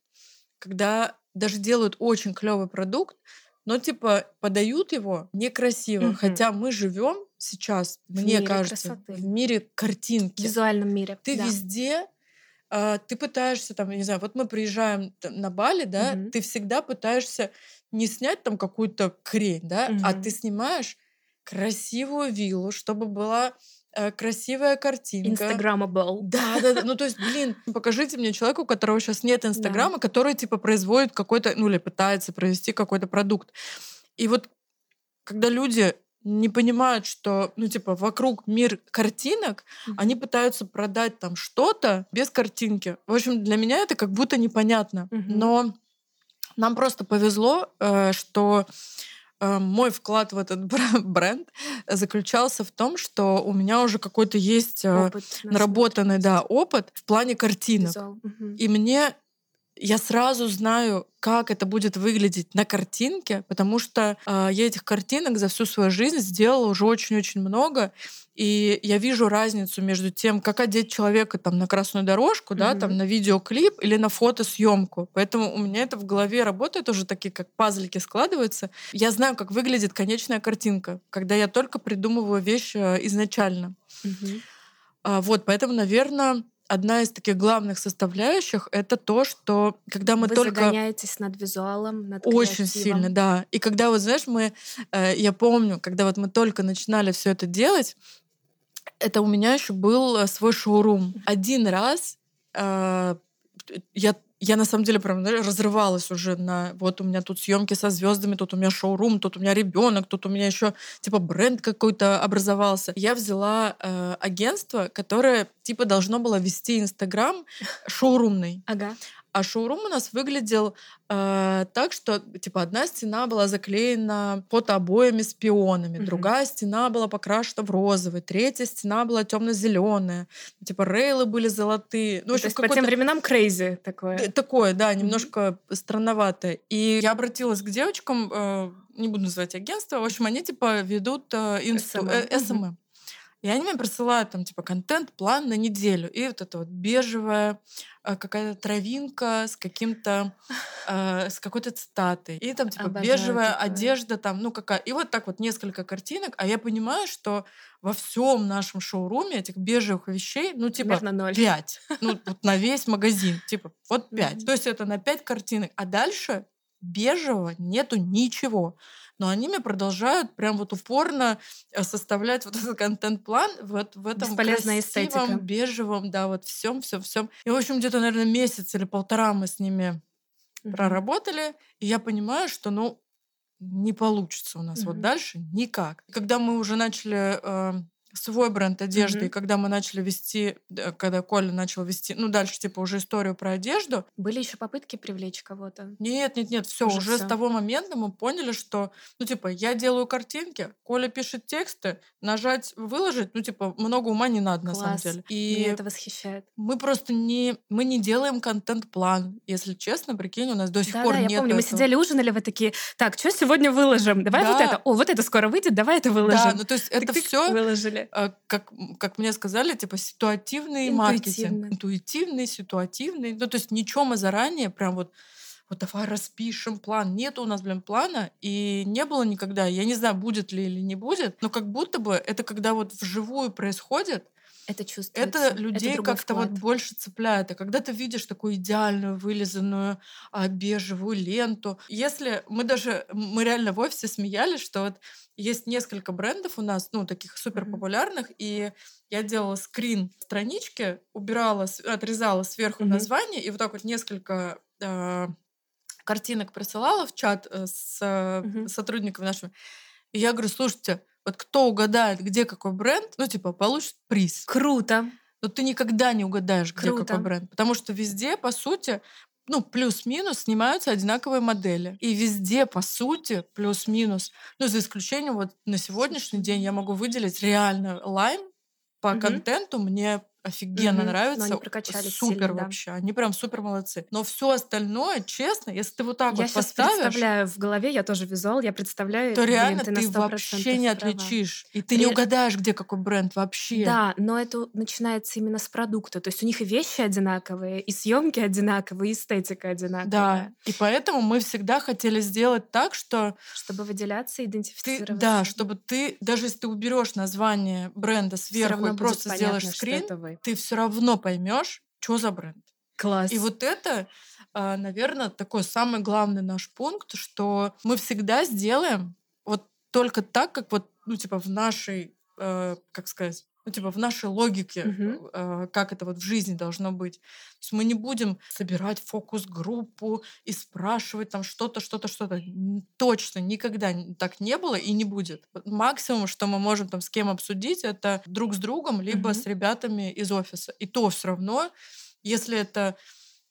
когда даже делают очень клевый продукт, но типа подают его некрасиво. Мгм. Хотя мы живем сейчас, В мне мире кажется, красоты. в мире В картинки. визуальном мире. Ты да. везде, а, ты пытаешься там, я не знаю, вот мы приезжаем на Бали, да, Мгм. ты всегда пытаешься не снять там какую-то хрень, да, а Мгм. ты снимаешь красивую виллу, чтобы была э, красивая картинка. Instagrammable. Да, да, да. Ну, то есть, блин, покажите мне человека, у которого сейчас нет Инстаграма, который, типа, производит какой-то, ну, или пытается произвести какой-то продукт. И вот, когда люди не понимают, что, ну, типа, вокруг мир картинок, Мгм. они пытаются продать там что-то без картинки. В общем, для меня это как будто непонятно. Мгм. Но нам просто повезло, э, что э, мой вклад в этот бр- бренд заключался в том, что у меня уже какой-то есть э, Опыт наработанный, да, опыт в плане картинок. Визуал. Мгм. И мне я сразу знаю, как это будет выглядеть на картинке, потому что а, я этих картинок за всю свою жизнь сделала уже очень-очень много. И я вижу разницу между тем, как одеть человека там на красную дорожку, да, там на видеоклип или на фотосъемку. Поэтому у меня это в голове работает уже такие, как пазлики складываются. Я знаю, как выглядит конечная картинка, когда я только придумываю вещь э, изначально. А, вот, поэтому, наверное, одна из таких главных составляющих это то, что когда мы Вы только загоняетесь над визуалом, над очень креативом. сильно, да. И когда вот знаешь, мы, э, я помню, когда вот мы только начинали все это делать, это у меня еще был э, свой шоурум. Один раз э, я я на самом деле прям разрывалась уже на вот у меня тут съемки со звездами, тут у меня шоурум, тут у меня ребенок, тут у меня еще типа бренд какой-то образовался. Я взяла э, агентство, которое типа должно было вести Инстаграм шоурумный. Ага. А шоурум у нас выглядел э, так, что типа одна стена была заклеена фотообоями с пионами, Мгм. другая стена была покрашена в розовый, третья стена была темно-зеленая, типа рейлы были золотые. Ну, Ну, то есть по тем временам крейзи такое. Э, Такое, да, немножко странноватое. И я обратилась к девочкам, э, не буду называть агентство, в общем, они типа ведут э, инсту- SMM. э, Мгм. И они мне присылают там типа контент-план на неделю. И вот это вот бежевая э, какая-то травинка с каким-то э, с какой-то цитатой. И там типа Обожаю бежевая такое. одежда там, ну какая. И вот так вот несколько картинок. А я понимаю, что во всем нашем шоуруме этих бежевых вещей, ну типа пять. Ну вот на весь магазин. Типа вот пять. То есть это на пять картинок. А дальше бежевого нету ничего. Но они мне продолжают прям вот упорно э, составлять вот этот контент-план вот в этом Бесполезная красивом, эстетика. бежевом, да, вот всем, всем, всем. И, в общем, где-то, наверное, месяц или полтора мы с ними Мгм. проработали, и я понимаю, что, ну, не получится у нас вот Мгм. дальше никак. И Когда мы уже начали э, свой бренд одежды, и Мгм. когда мы начали вести, когда Коля начал вести, ну, дальше, типа, уже историю про одежду, Были еще попытки привлечь кого-то? нет, нет, нет, все, Уже уже, с всё. того момента мы поняли, что, ну, типа, я делаю картинки, Коля пишет тексты, нажать, выложить, ну, типа, много ума не надо, на самом Класс. деле. Меня И это восхищает. мы просто не, мы не делаем контент-план, если честно, прикинь, у нас до сих Да, пор да, я нет помню, мы этого. сидели, ужинали, вы такие, так, что сегодня выложим? Давай вот Да. это. О, вот это скоро выйдет, давай это выложим. Да, ну, то есть это все выложили. Как, как мне сказали, типа ситуативный маркетинг. Интуитивный, ситуативный. Ну, то есть ничего мы заранее прям вот вот давай распишем план. Нет у нас, блин, плана, и не было никогда. Я не знаю, будет ли или не будет, но как будто бы это когда вот вживую происходит, Это чувствуется. это людей как-то вот больше цепляет. А когда ты видишь такую идеальную, вылизанную а, бежевую ленту, если мы даже, мы реально в офисе смеялись, что вот есть несколько брендов у нас, ну, таких супер популярных, и я делала скрин странички, убирала, отрезала сверху Мгм. название, и вот так вот несколько а, картинок присылала в чат э, с э, Мгм. сотрудниками нашими. И я говорю, слушайте, вот кто угадает, где какой бренд, ну, типа, получит приз. Круто. Но ты никогда не угадаешь, где Круто. какой бренд. Потому что везде, по сути, ну, плюс-минус снимаются одинаковые модели. И везде, по сути, плюс-минус. Ну, за исключением, вот на сегодняшний день я могу выделить реально лайм по Мгм. контенту. Мне офигенно Мгм. Но нравится. они прокачались Супер сильно, да. вообще. Они прям супер молодцы. Но все остальное, честно, если ты вот так Я вот поставишь, представляю в голове, я тоже визуал, я представляю, то блин, реально ты, ты 100% вообще не права. отличишь. И ты не Ре- угадаешь, где какой бренд вообще. Да, но это начинается именно с продукта. То есть у них и вещи одинаковые, и съемки одинаковые, и эстетика одинаковая. Да, и поэтому мы всегда хотели сделать так, что Чтобы выделяться, ты, идентифицироваться. да, чтобы ты, даже если ты уберешь название бренда сверху и просто сделаешь скрин, вы. ты все равно поймешь, что за бренд. Класс. И вот это, наверное, такой самый главный наш пункт, что мы всегда сделаем вот только так, как вот, ну, типа, в нашей, э, как сказать, ну, типа, в нашей логике, э, как это вот в жизни должно быть. То есть мы не будем собирать фокус-группу и спрашивать там что-то, что-то, что-то. Точно никогда так не было и не будет. Максимум, что мы можем там с кем обсудить, это друг с другом, либо Мгм. с ребятами из офиса. И то все равно, если это,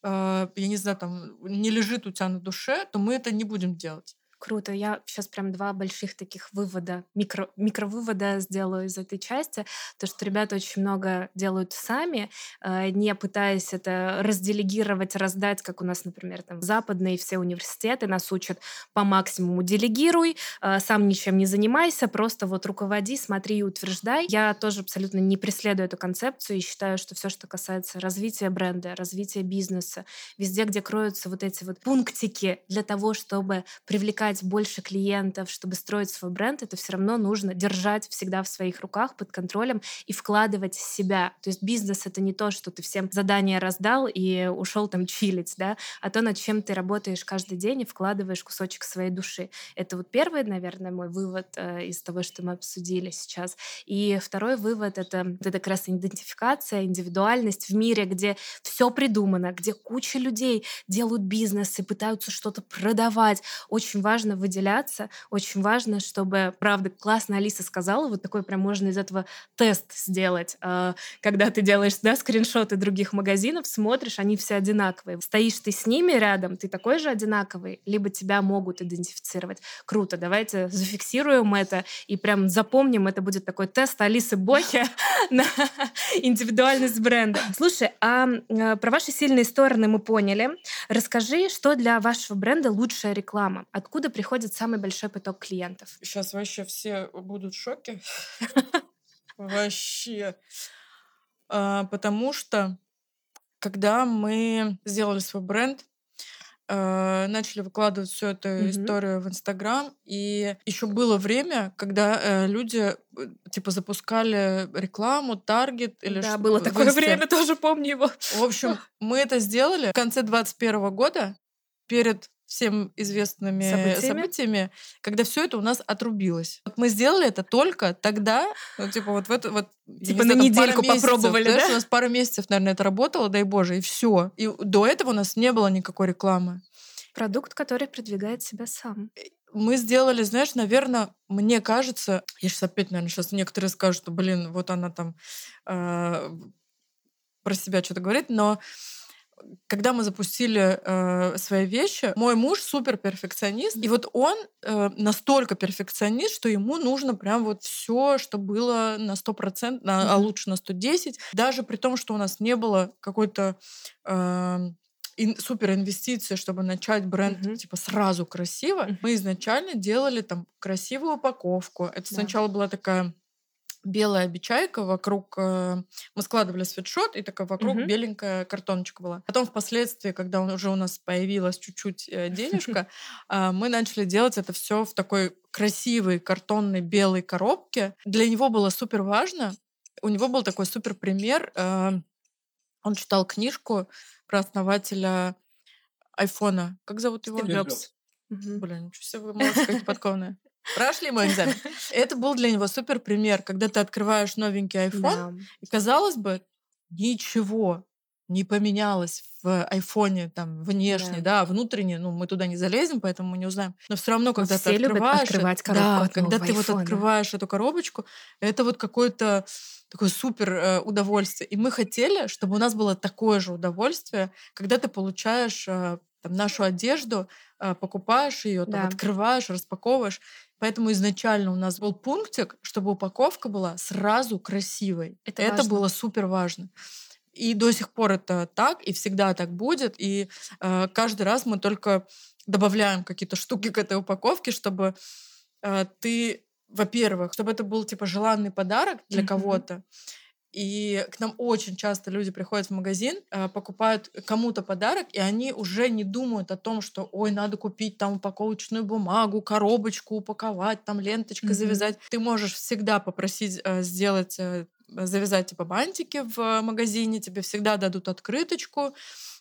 э, я не знаю, там не лежит у тебя на душе, то мы это не будем делать. Круто. Я сейчас прям два больших таких вывода, микро, микровывода сделаю из этой части. То, что ребята очень много делают сами, э, не пытаясь это разделегировать, раздать, как у нас, например, там западные все университеты нас учат по максимуму делегируй, э, сам ничем не занимайся, просто вот руководи, смотри и утверждай. Я тоже абсолютно не преследую эту концепцию и считаю, что все, что касается развития бренда, развития бизнеса, везде, где кроются вот эти вот пунктики для того, чтобы привлекать больше клиентов, чтобы строить свой бренд, это все равно нужно держать всегда в своих руках, под контролем и вкладывать себя. То есть бизнес — это не то, что ты всем задание раздал и ушел там чилить, да, а то, над чем ты работаешь каждый день и вкладываешь кусочек своей души. Это вот первый, наверное, мой вывод э, из того, что мы обсудили сейчас. И второй вывод — это, это как раз идентификация, индивидуальность в мире, где все придумано, где куча людей делают бизнес и пытаются что-то продавать. Очень важно выделяться, очень важно, чтобы, правда, классно Алиса сказала, вот такой прям можно из этого тест сделать, э, когда ты делаешь, да, скриншоты других магазинов, смотришь, они все одинаковые. Стоишь ты с ними рядом, ты такой же одинаковый, либо тебя могут идентифицировать. Круто, давайте зафиксируем это и прям запомним, это будет такой тест Алисы Бохи на индивидуальность бренда. Слушай, а э, про ваши сильные стороны мы поняли. Расскажи, что для вашего бренда лучшая реклама? Откуда приходит самый большой поток клиентов? Сейчас вообще все будут в шоке. Вообще. А, потому что, когда мы сделали свой бренд, э, начали выкладывать всю эту Мгм. историю в Инстаграм, и еще было время, когда э, люди э, типа запускали рекламу, таргет или Да, что- было в такое Инсте. время, тоже помню его. В общем, мы это сделали в конце 2021 года, перед всем известными Событиями? событиями, когда все это у нас отрубилось. Вот мы сделали это только тогда, ну, типа вот в это вот не Типа знаю, на пара недельку месяцев, попробовали, знаешь, да? У нас пару месяцев, наверное, это работало, дай боже, и все. И до этого у нас не было никакой рекламы. Продукт, который продвигает себя сам. мы сделали, знаешь, наверное, мне кажется, я сейчас опять, наверное, сейчас некоторые скажут, что, блин, вот она там э, про себя что-то говорит, но когда мы запустили э, свои вещи, мой муж супер перфекционист, и вот он э, настолько перфекционист, что ему нужно прям вот все, что было на 100%, на, а лучше на 110, даже при том, что у нас не было какой-то э, ин- супер инвестиции, чтобы начать бренд Мгм. типа сразу красиво. Мгм. Мы изначально делали там красивую упаковку. Это Да. сначала была такая белая бичайка вокруг... э, мы складывали свитшот, и такая вокруг Мгм. беленькая картоночка была. Потом впоследствии, когда уже у нас появилась чуть-чуть э, денежка, а, мы начали делать это все в такой красивой картонной белой коробке. Для него было супер важно. У него был такой супер пример. э, Он читал книжку про основателя айфона. Как зовут его? Стив Джобс. Блин, ничего себе, вы молодцы, какие подкованные. Прошли мой экзамен. Это был для него супер пример, когда ты открываешь новенький iPhone, Да. и казалось бы, ничего не поменялось в айфоне там внешне, да, Да. внутренне, ну мы туда не залезем, поэтому мы не узнаем. Но все равно, когда ты все любят открываешь, открывать коробку да, от когда ты вот айфона. открываешь эту коробочку, это вот какое-то такое супер э, удовольствие. И мы хотели, чтобы у нас было такое же удовольствие, когда ты получаешь э, там, нашу одежду, э, покупаешь ее, Да. открываешь, распаковываешь. Поэтому изначально у нас был пунктик, чтобы упаковка была сразу красивой. Это это важно. было супер важно. И до сих пор это так, и всегда так будет. И э, каждый раз мы только добавляем какие-то штуки к этой упаковке, чтобы э, ты, во-первых, чтобы это был типа желанный подарок для Мгм. кого-то. И к нам очень часто люди приходят в магазин, э, покупают кому-то подарок, и они уже не думают о том, что, ой, надо купить там упаковочную бумагу, коробочку упаковать, там ленточкой Мгм. завязать. Ты можешь всегда попросить э, сделать э, завязать типа бантики в магазине, тебе всегда дадут открыточку.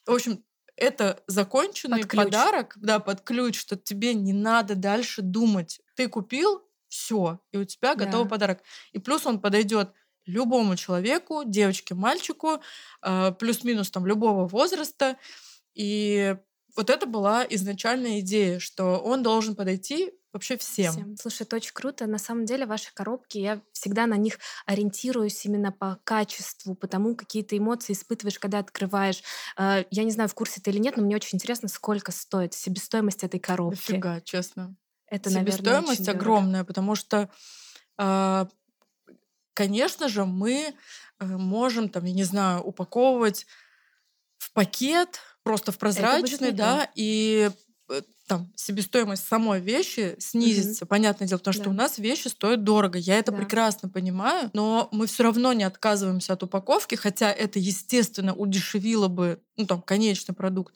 В общем, это законченный подарок, да, под ключ, что тебе не надо дальше думать. Ты купил, все, и у тебя готовый Да. подарок. И плюс он подойдет любому человеку, девочке, мальчику, э, плюс-минус там любого возраста. И вот это была изначальная идея, что он должен подойти вообще всем. Всем. Слушай, это очень круто. На самом деле ваши коробки, я всегда на них ориентируюсь именно по качеству, по тому, какие ты эмоции испытываешь, когда открываешь. Э, Я не знаю, в курсе ты или нет, но мне очень интересно, сколько стоит себестоимость этой коробки. Дофига, честно. Это, наверное, Себестоимость дорого. огромная, потому что, а, конечно же, мы э, можем, там, я не знаю, упаковывать в пакет, просто в прозрачный, да, и э, там себестоимость самой вещи снизится, понятное дело, потому что Да. у нас вещи стоят дорого. Я это Да. прекрасно понимаю, но мы все равно не отказываемся от упаковки, хотя это, естественно, удешевило бы, ну, там, конечный продукт.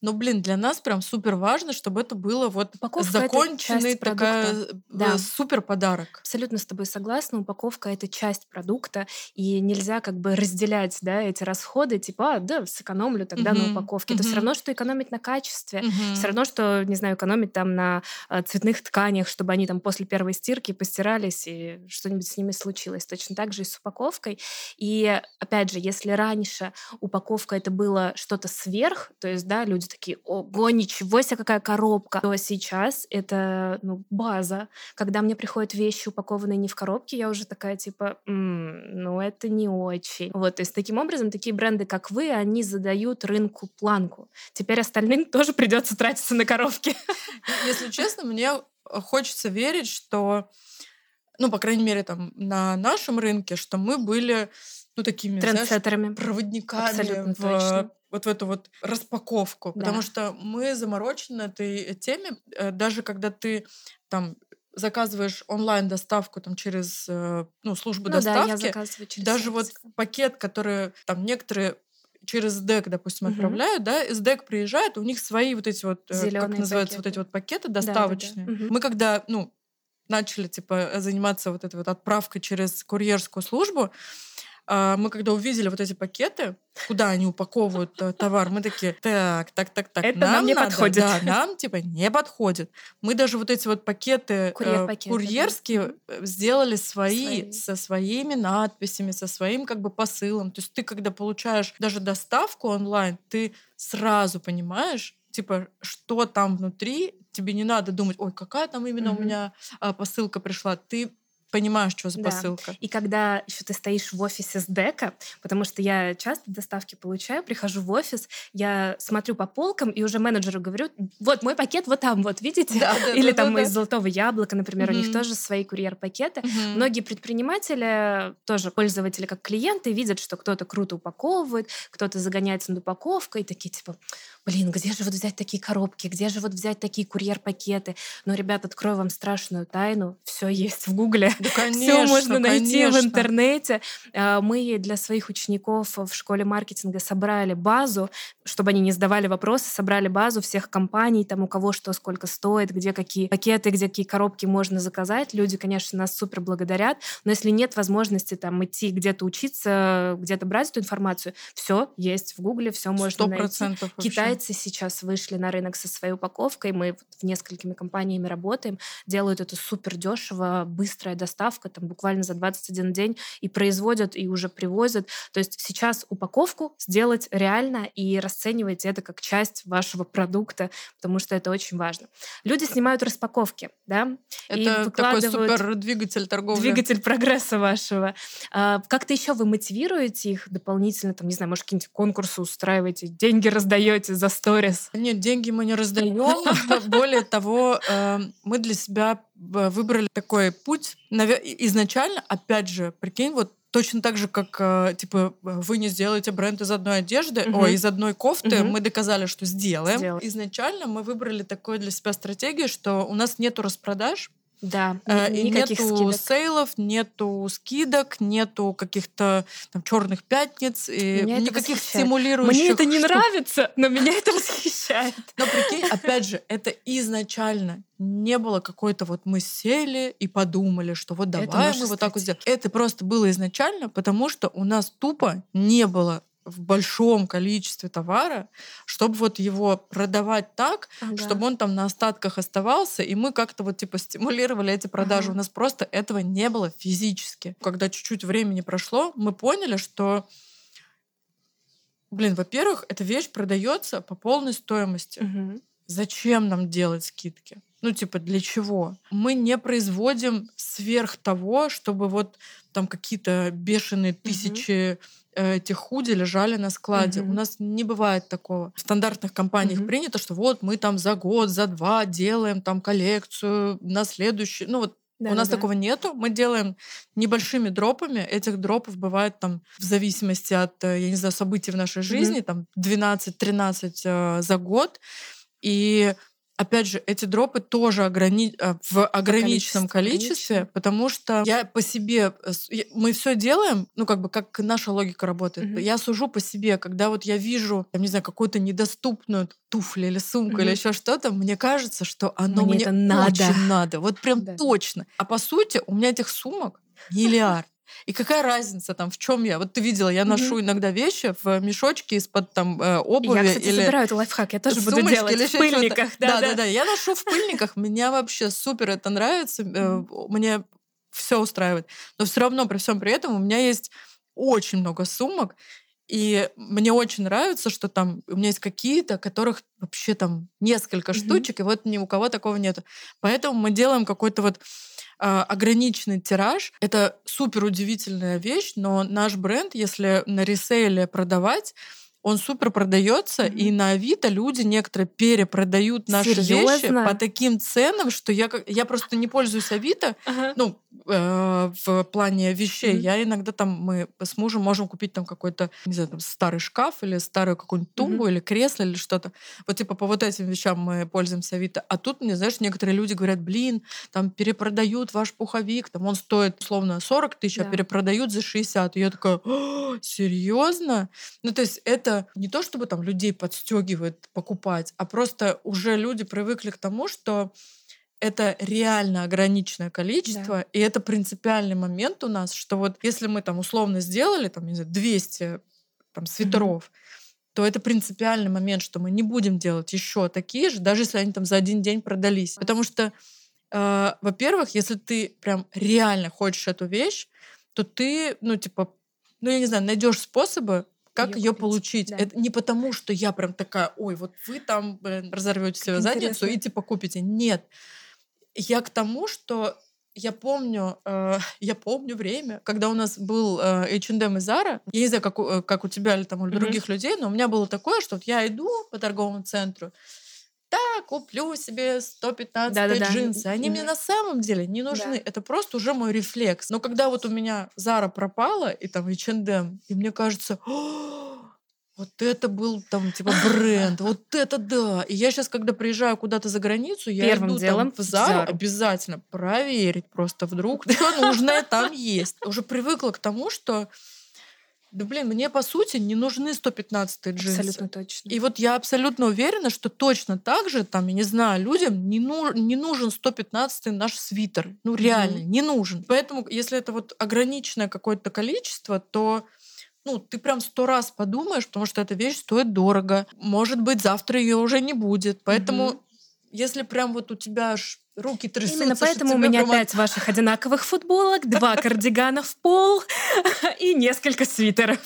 Но, блин, для нас прям супер важно, чтобы это было вот Упаковка — законченный такая продукта. Да. супер подарок. Абсолютно с тобой согласна. Упаковка — это часть продукта, и нельзя как бы разделять да, эти расходы, типа, а, да, сэкономлю тогда на Мгм, упаковке. Это все равно, что экономить на качестве. Мгм. Все равно, что, не знаю, экономить там на э, цветных тканях, чтобы они там после первой стирки постирались и что-нибудь с ними случилось. Точно так же и с упаковкой. И опять же, если раньше упаковка это было что-то сверх, то есть, да, люди такие, ого, ничего себе, какая коробка, то сейчас это ну, база. Когда мне приходят вещи, упакованные не в коробке, я уже такая типа, «М, ну это не очень. Вот, то есть таким образом такие бренды, как вы, они задают рынку планку. Теперь остальным тоже придется тратиться на коробки. Если честно, мне хочется верить, что, ну, по крайней мере, там, на нашем рынке, что мы были, ну, такими, знаешь, Трендсеттерами. проводниками Абсолютно в точно. Вот в эту вот распаковку. Потому Да. что мы заморочены этой теме, э, даже когда ты там заказываешь онлайн доставку там через э, ну, службу Ну да, я доставки, заказываю через даже сайт. вот пакет, который там некоторые через ДЭК, допустим, Мгм. отправляют, да, из ДЭК приезжает, у них свои вот эти вот, э, как Зелёные называются, вот пакеты. эти вот пакеты да. доставочные. Мгм. Мы когда, ну, начали, типа, заниматься вот этой вот отправкой через курьерскую службу, мы когда увидели вот эти пакеты, куда они упаковывают э, товар, мы такие, так, так, так, так, Это нам не надо, подходит. Да, нам, типа, не подходит. Мы даже вот эти вот пакеты э, Курьер-пакеты, да. курьерские э, сделали свои, Свои. со своими надписями, со своим как бы посылом. То есть ты, когда получаешь даже доставку онлайн, ты сразу понимаешь, типа, что там внутри, тебе не надо думать, ой, какая там именно у Мгм. меня а, посылка пришла. Ты понимаешь, что за Да. посылка. И когда еще ты стоишь в офисе с дека, потому что я часто доставки получаю, прихожу в офис, я смотрю по полкам и уже менеджеру говорю, вот мой пакет вот там, вот видите? Да, да, Или да, там да, из да. золотого яблока, например, у них тоже свои курьер-пакеты. Мгм. Многие предприниматели, тоже пользователи как клиенты, видят, что кто-то круто упаковывает, кто-то загоняется над упаковкой, и такие типа, блин, где же вот взять такие коробки, где же вот взять такие курьер-пакеты? Но, ребят, открою вам страшную тайну, все есть в Гугле. Да, Все можно найти в интернете. А, Мы для своих учеников в школе маркетинга собрали базу, чтобы они не задавали вопросы, собрали базу всех компаний, там у кого что сколько стоит, где какие пакеты, где какие коробки можно заказать. Люди, конечно, нас супер благодарят, но если нет возможности там идти где-то учиться, где-то брать эту информацию, все есть в Гугле, все можно найти. вообще. Китайцы сейчас вышли на рынок со своей упаковкой. Мы в несколькими компаниями работаем. Делают это супер дешево, быстрая доставка, там буквально за 21 день и производят, и уже привозят. То есть сейчас упаковку сделать реально и расценивайте это как часть вашего продукта, потому что это очень важно. Люди снимают распаковки, да, и Это такой выкладывают супер двигатель торговли. двигатель прогресса вашего. А, Как-то еще вы мотивируете их дополнительно, там, не знаю, может, какие-нибудь конкурсы устраиваете, деньги раздаете за сторис? Нет, деньги мы не раздаем. Более того, э, мы для себя э, выбрали такой путь. Наве- Изначально, опять же, прикинь, вот точно так же, как э, типа вы не сделаете бренд из одной одежды, Мгм. ой, из одной кофты, Мгм. мы доказали, что сделаем. Сделаем. Изначально мы выбрали такую для себя стратегию, что у нас нету распродаж, Да, Э, и нету скидок. сейлов, нету скидок, нету каких-то там черных пятниц, и Меня никаких восхищает. стимулирующих Мне это не штук. нравится, но меня это восхищает. Но прикинь, опять же, это изначально не было какой-то вот мы сели и подумали, что вот давай мы вот так вот сделаем. Это просто было изначально, потому что у нас тупо не было в большом количестве товара, чтобы вот его продавать так, чтобы он там на остатках оставался, и мы как-то вот типа стимулировали эти продажи. Ага. У нас просто этого не было физически. Когда чуть-чуть времени прошло, мы поняли, что Блин, во-первых, эта вещь продается по полной стоимости. Мгм. Зачем нам делать скидки? Ну, типа, для чего? Мы не производим сверх того, чтобы вот там какие-то бешеные тысячи э, этих худи лежали на складе. Мгм. У нас не бывает такого. В стандартных компаниях Мгм. принято, что вот мы там за год, за два делаем там коллекцию на следующий. Ну, вот у нас Да-да-да. такого нету. Мы делаем небольшими дропами. Этих дропов бывает там в зависимости от, э, я не знаю, событий в нашей жизни, там 12-13 э, за год. И опять же, эти дропы тоже ограни... э, в ограниченном количестве, потому что я по себе... э, я- Мы все делаем, ну, как бы, как наша логика работает. Мгм. Я сужу по себе, когда вот я вижу, там, не знаю, какую-то недоступную туфлю или сумку или Мгм. еще что-то, мне кажется, что оно Мне мне, это надо. очень надо. Вот прям Да. точно. А по сути, у меня этих сумок миллиард. И какая разница там, в чем я? Вот ты видела, я ношу иногда вещи в мешочке из-под там э, обуви Я, кстати, или забираю это лайфхак, я тоже буду делать или в пыльниках. Да, Да, да, да. Я ношу в пыльниках, меня вообще супер это нравится, э, мне все устраивает. Но все равно при всем при этом у меня есть очень много сумок, и мне очень нравится, что там у меня есть какие-то, которых вообще там несколько Мгм. штучек, и вот ни у кого такого нету. Поэтому мы делаем какой-то вот ограниченный тираж. Это супер удивительная вещь, но наш бренд, если на ресейле продавать, он супер продается, Мгм. и на Авито люди некоторые перепродают наши вещи Серьёзно? по таким ценам, что я, я просто не пользуюсь Авито, Ага. ну, э, в плане вещей. Мгм. Я иногда там, мы с мужем можем купить там какой-то, не знаю, там старый шкаф или старую какую-нибудь тумбу или кресло или что-то. Вот типа по вот этим вещам мы пользуемся Авито. А тут, мне знаешь, некоторые люди говорят, блин, там перепродают ваш пуховик, там он стоит условно 40 тысяч, а Да. перепродают за 60. И я такая, серьезно? Ну, то есть это не то, чтобы там людей подстегивает покупать, а просто уже люди привыкли к тому, что это реально ограниченное количество, и это принципиальный момент у нас, что вот если мы там условно сделали там, не знаю, 200 там, свитеров, то это принципиальный момент, что мы не будем делать еще такие же, даже если они там за один день продались. Потому что, э, во-первых, если ты прям реально хочешь эту вещь, то ты, ну, типа, ну, я не знаю, найдешь способы, как ее получить. да. Это не потому, что я прям такая, ой, вот вы там разорвете себе задницу и типа купите. Нет. Я к тому, что я помню, э, я помню время, когда у нас был э, H&M и Zara. Я не знаю, как у, э, как у тебя или там у других людей, но у меня было такое, что вот я иду по торговому центру, так, куплю себе 115 Да-да-да. джинсы. Они мне на самом деле не нужны. Да. Это просто уже мой рефлекс. Но когда вот у меня Zara пропала, и там H&M, и мне кажется, «О, вот это был там типа бренд, вот это да. И я сейчас, когда приезжаю куда-то за границу, я Первым иду делом там в в Зару Зару. обязательно проверить просто вдруг, что нужное там есть. Уже привыкла к тому, что да блин, мне по сути не нужны 115 джинсы. Абсолютно точно. И вот я абсолютно уверена, что точно так же, там, я не знаю, людям не, ну- не нужен 115 наш свитер. Ну, реально, не нужен. Поэтому, если это вот ограниченное какое-то количество, то ну, ты прям сто раз подумаешь, потому что эта вещь стоит дорого. Может быть, завтра ее уже не будет. Поэтому, Мгм. если прям вот у тебя аж руки трясутся, Именно поэтому у меня прям от- пять ваших одинаковых футболок, два кардигана в пол и несколько свитеров.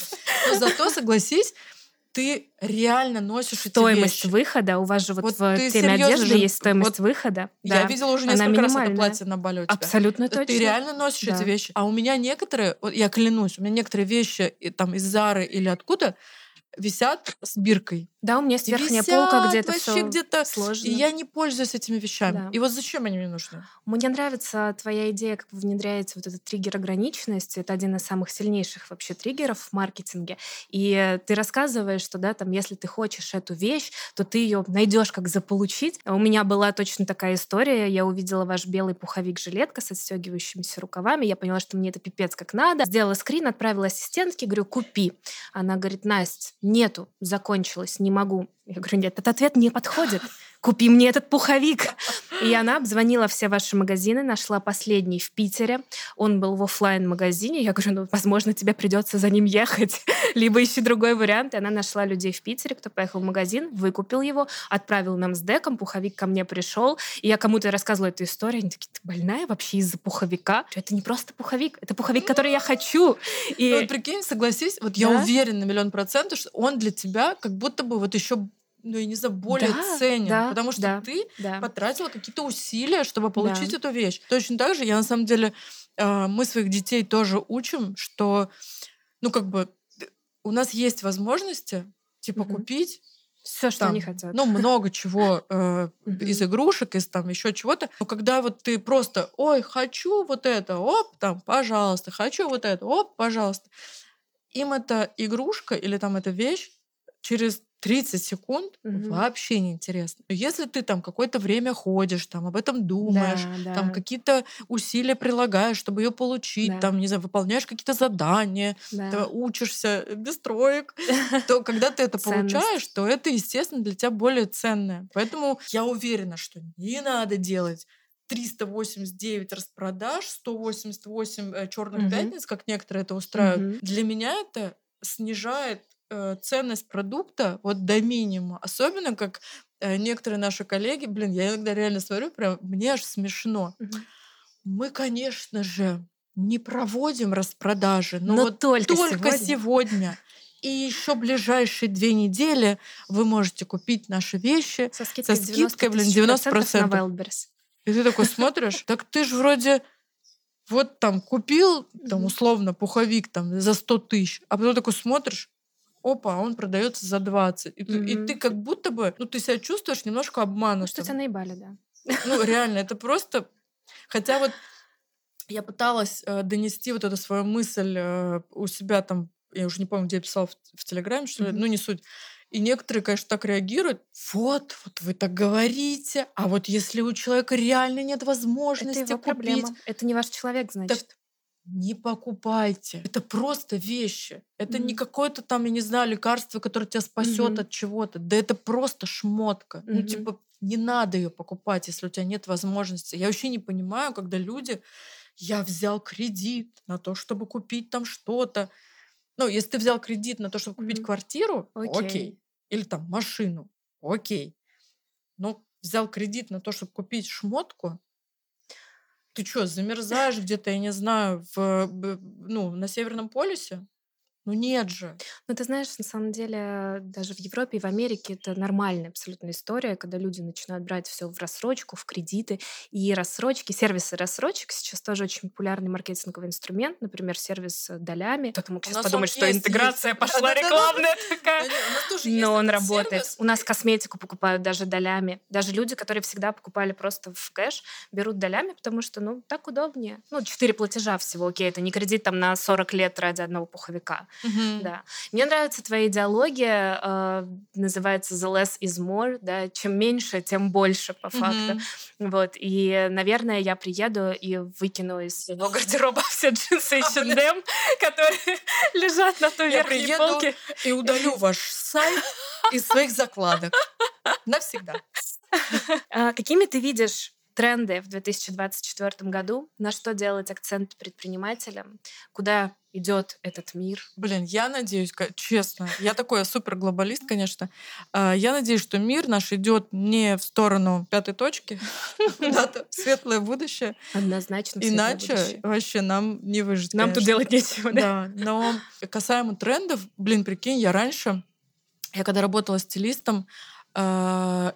Но зато, согласись, ты реально носишь эти Стоимость вещи. выхода, у вас же вот, Вот в ты теме серьёзно одежды есть стоимость вот выхода. Я да. видела уже Она несколько раз это платье на бале у тебя. Абсолютно Ты точно. реально носишь эти Да. вещи. А у меня некоторые, вот я клянусь, у меня некоторые вещи там из Зары или откуда висят с биркой. Да, у меня есть верхняя висят полка где-то вообще все где-то. сложно. И я не пользуюсь этими вещами. Да. И вот зачем они мне нужны? Мне нравится твоя идея, как вы внедряете вот этот триггер ограниченности. Это один из самых сильнейших вообще триггеров в маркетинге. И э, ты рассказываешь, что да, там, если ты хочешь эту вещь, то ты ее найдешь как заполучить. У меня была точно такая история. Я увидела ваш белый пуховик-жилетка с отстегивающимися рукавами. Я поняла, что мне это пипец как надо. Сделала скрин, отправила ассистентке, говорю, купи. Она говорит, Настя, нету, закончилось, не могу. Я говорю, нет, этот ответ не подходит. Купи мне этот пуховик. И она обзвонила все ваши магазины, нашла последний в Питере. Он был в оффлайн магазине Я говорю, ну, возможно, тебе придется за ним ехать. Либо ищи другой вариант. И она нашла людей в Питере, кто поехал в магазин, выкупил его, отправил нам с деком, пуховик ко мне пришел. И я кому-то рассказывала эту историю. Они такие, ты больная вообще из-за пуховика? Это не просто пуховик, это пуховик, который я хочу. И Ну, вот прикинь, согласись, вот я Да. уверена на миллион процентов, что он для тебя как будто бы вот еще, ну, я не знаю, более Да, ценен. да, потому что да. ты да. потратила какие-то усилия, чтобы получить Да. эту вещь. Точно так же я на самом деле э, мы своих детей тоже учим, что ну как бы у нас есть возможности типа Мгм. купить Все, что там, они хотят. ну много чего э, из игрушек, из там еще чего-то. Но когда вот ты просто, ой, хочу вот это, оп, там, пожалуйста, хочу вот это, оп, пожалуйста, им эта игрушка или там эта вещь через 30 секунд Мгм. вообще не интересно. Если ты там какое-то время ходишь, там об этом думаешь, да, там да, какие-то усилия прилагаешь, чтобы ее получить, Да. там, не знаю, выполняешь какие-то задания, да. ты учишься без троек, то когда ты это получаешь, то это, естественно, для тебя более ценное. Поэтому я уверена, что не надо делать 389 распродаж, 188 черных Мгм. пятниц, как некоторые это устраивают. Мгм. Для меня это снижает э, ценность продукта вот до минимума. Особенно как э, некоторые наши коллеги, блин, я иногда реально смотрю, прям мне аж смешно. Мы, конечно же, не проводим распродажи, но, Но вот только, только сегодня. сегодня. И еще ближайшие две недели вы можете купить наши вещи. Со скидкой, Со скидкой, блин, 90% 90%. на Wildberries. И ты такой смотришь, так ты же вроде вот там купил, там условно, пуховик там за 100 тысяч, а потом такой смотришь, опа, а он продается за 20. И, ты, и ты как будто бы, ну, ты себя чувствуешь немножко Ну, обманутым. что тебя наебали, да. Ну, реально, это просто... Хотя вот я пыталась э, донести вот эту свою мысль э, у себя там, я уже не помню, где я писала, в, в Телеграме, что ли, Мгм. ну, не суть. И некоторые, конечно, так реагируют. Вот, вот вы так говорите, а вот если у человека реально нет Это возможности его купить, проблема. Это не ваш человек, значит. Не покупайте. Это просто вещи. Это не Мгм. какое-то там, я не знаю, лекарство, которое тебя спасет Мгм. от чего-то. Да это просто шмотка. Ну, Мгм. типа, не надо ее покупать, если у тебя нет возможности. Я вообще не понимаю, когда люди, я взял кредит на то, чтобы купить там что-то. Ну, если ты взял кредит на то, чтобы купить Мгм. квартиру, Окей. окей. Или там машину, окей. Но взял кредит на то, чтобы купить шмотку, ты что, замерзаешь где-то, я не знаю, в, ну, на Северном полюсе? Ну нет же. Ну, ты знаешь, на самом деле, даже в Европе и в Америке это нормальная абсолютно история, когда люди начинают брать все в рассрочку, в кредиты. И рассрочки, сервисы рассрочек сейчас тоже очень популярный маркетинговый инструмент, например, сервис с долями. Кто-то мог сейчас подумать, что есть, интеграция есть. пошла Да-да-да-да. рекламная такая. Да тоже есть Но он работает. сервис. У нас косметику покупают даже долями. Даже люди, которые всегда покупали просто в кэш, берут долями, потому что, ну, так удобнее. Ну, четыре платежа всего, окей, это не кредит там на 40 лет ради одного пуховика. Мгм. Да. Мне нравится твоя идеология, э, называется the less is more, да, чем меньше, тем больше, по факту. Мгм. Вот, и, наверное, я приеду и выкину из своего гардероба все джинсы H&M, которые лежат на той Я верхней полке. и удалю ваш сайт из своих закладок. Навсегда. А Какими ты видишь тренды в 2024 году? На что делать акцент предпринимателям? Куда идет этот мир? Блин, я надеюсь, честно, я такой супер глобалист, конечно. А, Я надеюсь, что мир наш идет не в сторону пятой точки, куда-то светлое будущее. Однозначно. Иначе вообще нам не выжить. Нам тут делать нечего, да? Да, но касаемо трендов, блин, прикинь, я раньше, я когда работала стилистом, а,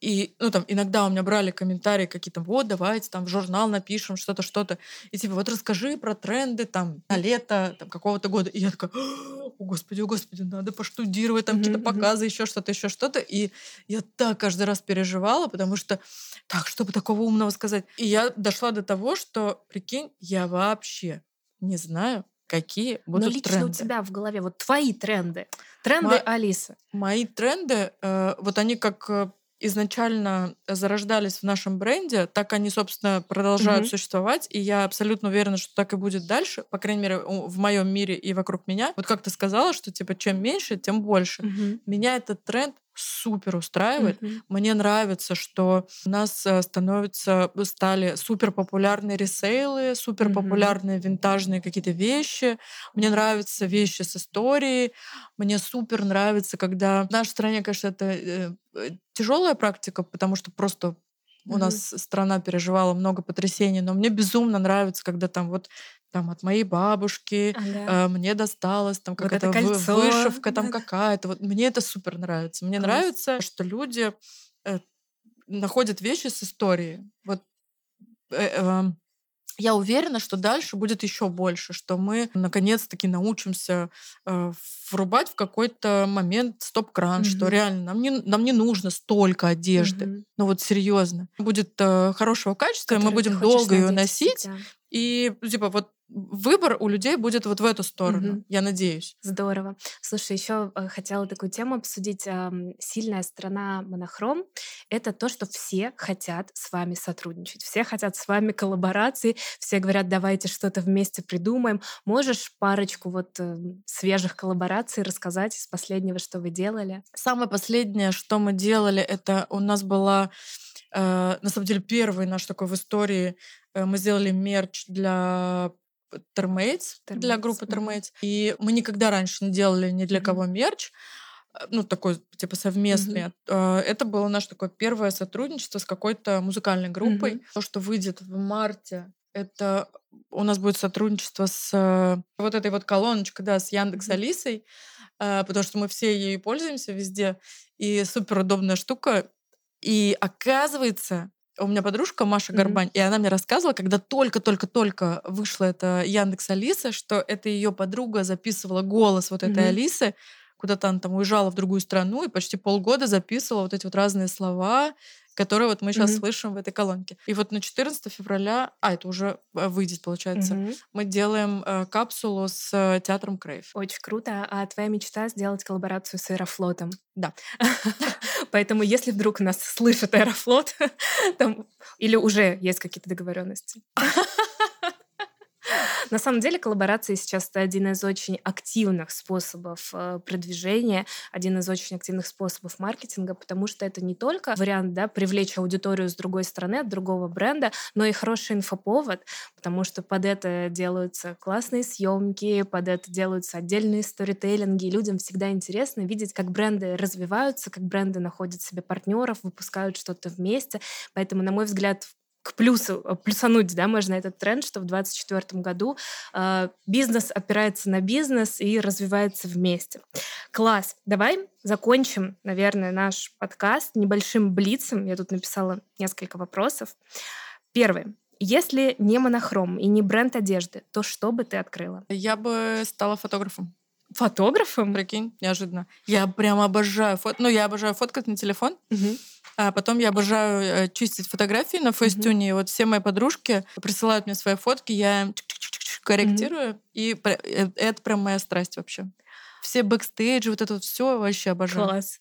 и, ну, там, иногда у меня брали комментарии какие-то, вот, давайте там в журнал напишем что-то, что-то. И типа, вот расскажи про тренды там на лето там, какого-то года. И я такая, о, господи, о, господи, надо поштудировать, там какие-то показы, еще что-то, еще что-то. И я так каждый раз переживала, потому что, так, чтобы такого умного сказать. И я дошла до того, что, прикинь, я вообще не знаю, какие Но будут лично тренды. у тебя в голове вот твои тренды. Тренды Ма- Алисы. Мои тренды, э, вот они как э, изначально зарождались в нашем бренде, так они, собственно, продолжают Мгм. существовать, и я абсолютно уверена, что так и будет дальше, по крайней мере, в моем мире и вокруг меня. Вот как ты сказала, что типа чем меньше, тем больше. Мгм. Меня этот тренд супер устраивает. Мгм. Мне нравится, что у нас э, становятся, стали супер популярные ресейлы, супер популярные винтажные какие-то вещи. Мне нравятся вещи с историей. Мне супер нравится, когда в нашей стране, конечно, это тяжелая практика, потому что просто у Мгм. нас страна переживала много потрясений, но мне безумно нравится, когда там вот там от моей бабушки Ага. э, мне досталось там какая-то кольцо. вышивка там Да-да. какая-то. Вот мне это супер нравится. Мне Класс. нравится, что люди э, находят вещи с историей. Вот э, эм, я уверена, что дальше будет еще больше, что мы наконец-таки научимся э, врубать в какой-то момент стоп-кран, что Мгм. реально нам не, нам не нужно столько одежды. Мгм. Ну вот серьезно. Будет э, хорошего качества, мы Который ты будем долго ее носить. да. И типа вот выбор у людей будет вот в эту сторону, Мгм. я надеюсь. Здорово. Слушай, еще хотела такую тему обсудить. Сильная сторона монохром — это то, что все хотят с вами сотрудничать. Все хотят с вами коллаборации. Все говорят, давайте что-то вместе придумаем. Можешь парочку вот э, свежих коллабораций рассказать из последнего, что вы делали? Самое последнее, что мы делали, это у нас была, э, на самом деле, первый наш такой в истории. э, мы сделали мерч для Термейтс, для группы. Термейтс. И мы никогда раньше не делали ни для кого мерч. э, Ну, такой, типа, совместный. Э, Это было наше такое первое сотрудничество с какой-то музыкальной группой. Мгм. То, что выйдет в марте, это у нас будет сотрудничество с вот этой вот колоночкой, да, с Яндекс. Алисой, э, потому что мы все ею пользуемся везде, и супер удобная штука. И оказывается, у меня подружка Маша Мгм. Горбань, и она мне рассказывала, когда только-только-только вышла эта Яндекс Алиса, что это ее подруга записывала голос вот этой Мгм. Алисы куда-то она там уезжала в другую страну и почти полгода записывала вот эти вот разные слова, которые вот мы сейчас Мгм. слышим в этой колонке. И вот на 14 февраля, а это уже э, выйдет, получается, Мгм. мы делаем э, капсулу с э, театром Крейв. Очень круто. А твоя мечта сделать коллаборацию с Аэрофлотом? Да. Поэтому, если вдруг нас слышит Аэрофлот, там, или уже есть какие-то договоренности. На самом деле коллаборации сейчас это один из очень активных способов э, продвижения, один из очень активных способов маркетинга, потому что это не только вариант да, привлечь аудиторию с другой стороны, от другого бренда, но и хороший инфоповод, потому что под это делаются классные съемки, под это делаются отдельные сторителлинги, людям всегда интересно видеть, как бренды развиваются, как бренды находят себе партнеров, выпускают что-то вместе. Поэтому, на мой взгляд, к плюсу, э, плюсануть, да, можно этот тренд, что в 2024 году э, бизнес опирается на бизнес и развивается вместе. Класс. Давай закончим, наверное, наш подкаст небольшим блицем. Я тут написала несколько вопросов. Первый. Если не монохром и не бренд одежды, то что бы ты открыла? Я бы стала фотографом. Фотографом? Прикинь, неожиданно. Я прям обожаю фото. Ну, я обожаю фоткать на телефон. Мгм. А потом я обожаю э, чистить фотографии на фейстюне. И вот все мои подружки присылают мне свои фотки, я корректирую. И пр- э, это прям моя страсть вообще. Все бэкстейджи, вот это вот все вообще обожаю. Класс.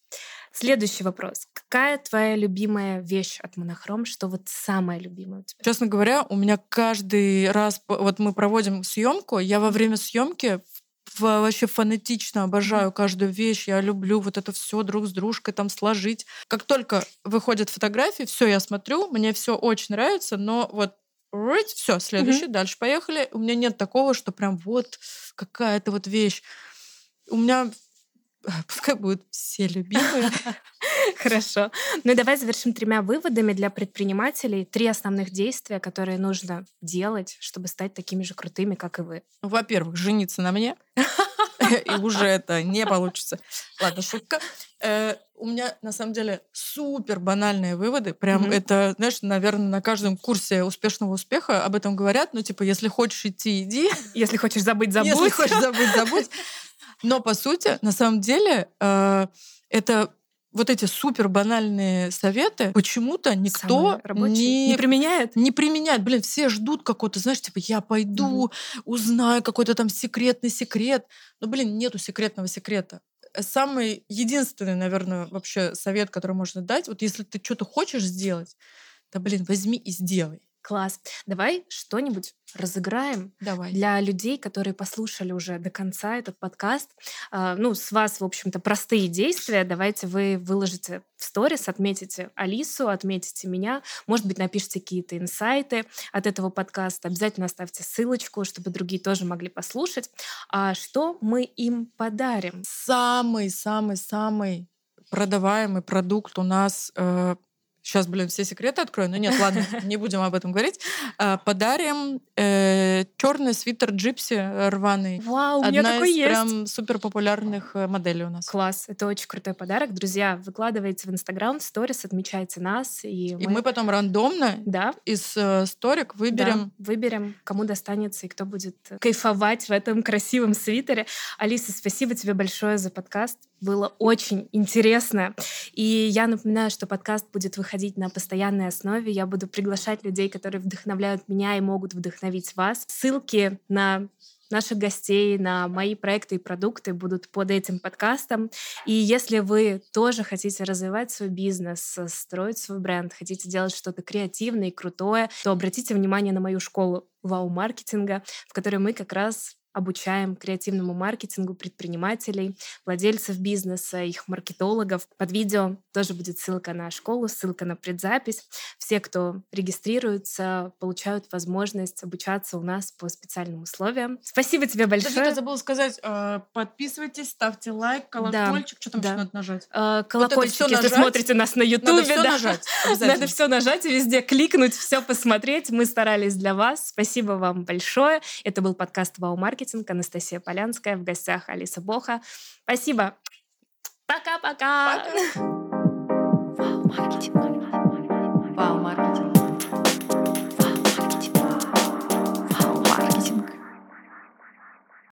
Следующий вопрос. Какая твоя любимая вещь от Monochrome? Что вот самая любимая у тебя? Честно говоря, у меня каждый раз, вот мы проводим съемку, я во время съемки вообще фанатично обожаю каждую вещь, я люблю вот это все друг с дружкой там сложить. Как только выходят фотографии, все я смотрю, мне все очень нравится, но вот все, следующий, дальше поехали. У меня нет такого, что прям вот какая-то вот вещь. У меня пускай будут все любимые. Хорошо. Ну давай завершим тремя выводами для предпринимателей. Три основных действия, которые нужно делать, чтобы стать такими же крутыми, как и вы. Во-первых, жениться на мне. И уже это не получится. Ладно, шутка. Э, У меня, на самом деле, супер банальные выводы. Прям это, знаешь, наверное, на каждом курсе успешного успеха об этом говорят. Ну, типа, если хочешь идти, иди. Если хочешь забыть, забудь. Если хочешь забыть, забудь. Но, по сути, на самом деле, э, это вот эти супер банальные советы почему-то никто не не применяет? не применяет. Блин, все ждут какого-то, знаешь, типа, я пойду, узнаю какой-то там секретный секрет. Но, блин, нету секретного секрета. Самый единственный, наверное, вообще совет, который можно дать, вот если ты что-то хочешь сделать, да, блин, возьми и сделай. Класс. Давай что-нибудь разыграем Давай. для людей, которые послушали уже до конца этот подкаст. А, Ну, с вас, в общем-то, простые действия. Давайте вы выложите в сторис, отметите Алису, отметите меня. Может быть, напишите какие-то инсайты от этого подкаста. Обязательно оставьте ссылочку, чтобы другие тоже могли послушать. А что мы им подарим? Самый-самый-самый продаваемый продукт у нас Сейчас, блин, все секреты открою. Но нет, ладно, не будем об этом говорить. А, Подарим э, черный свитер джипси рваный. Вау, у меня Одна такой из есть. прям супер популярных э, моделей у нас. Класс, это очень крутой подарок. Друзья, выкладывайте в Инстаграм сторис, отмечайте нас. И, И мы потом рандомно Да, из э, сторик выберем. Да, выберем, кому достанется и кто будет кайфовать в этом красивом свитере. Алиса, спасибо тебе большое за подкаст. Было очень интересно. И я напоминаю, что подкаст будет выходить на постоянной основе. Я буду приглашать людей, которые вдохновляют меня и могут вдохновить вас. Ссылки на наших гостей, на мои проекты и продукты будут под этим подкастом. И если вы тоже хотите развивать свой бизнес, строить свой бренд, хотите делать что-то креативное и крутое, то обратите внимание на мою школу вау-маркетинга, в которой мы как раз обучаем креативному маркетингу предпринимателей, владельцев бизнеса, их маркетологов. Под видео тоже будет ссылка на школу, ссылка на предзапись. Все, кто регистрируется, получают возможность обучаться у нас по специальным условиям. Спасибо тебе большое. я забыла сказать, э, подписывайтесь, ставьте лайк, колокольчик, что там да. еще надо нажать? Э, Колокольчик, всё если нажать. смотрите нас на Ютубе. Надо все да. нажать. Надо все нажать и везде кликнуть, все посмотреть. Мы старались для вас. Спасибо вам большое. Это был подкаст Вау Маркетинг маркетинг, Анастасия Полянская, в гостях Алиса Боха. Спасибо. Пока-пока. Вау, маркетинг. Вау, маркетинг.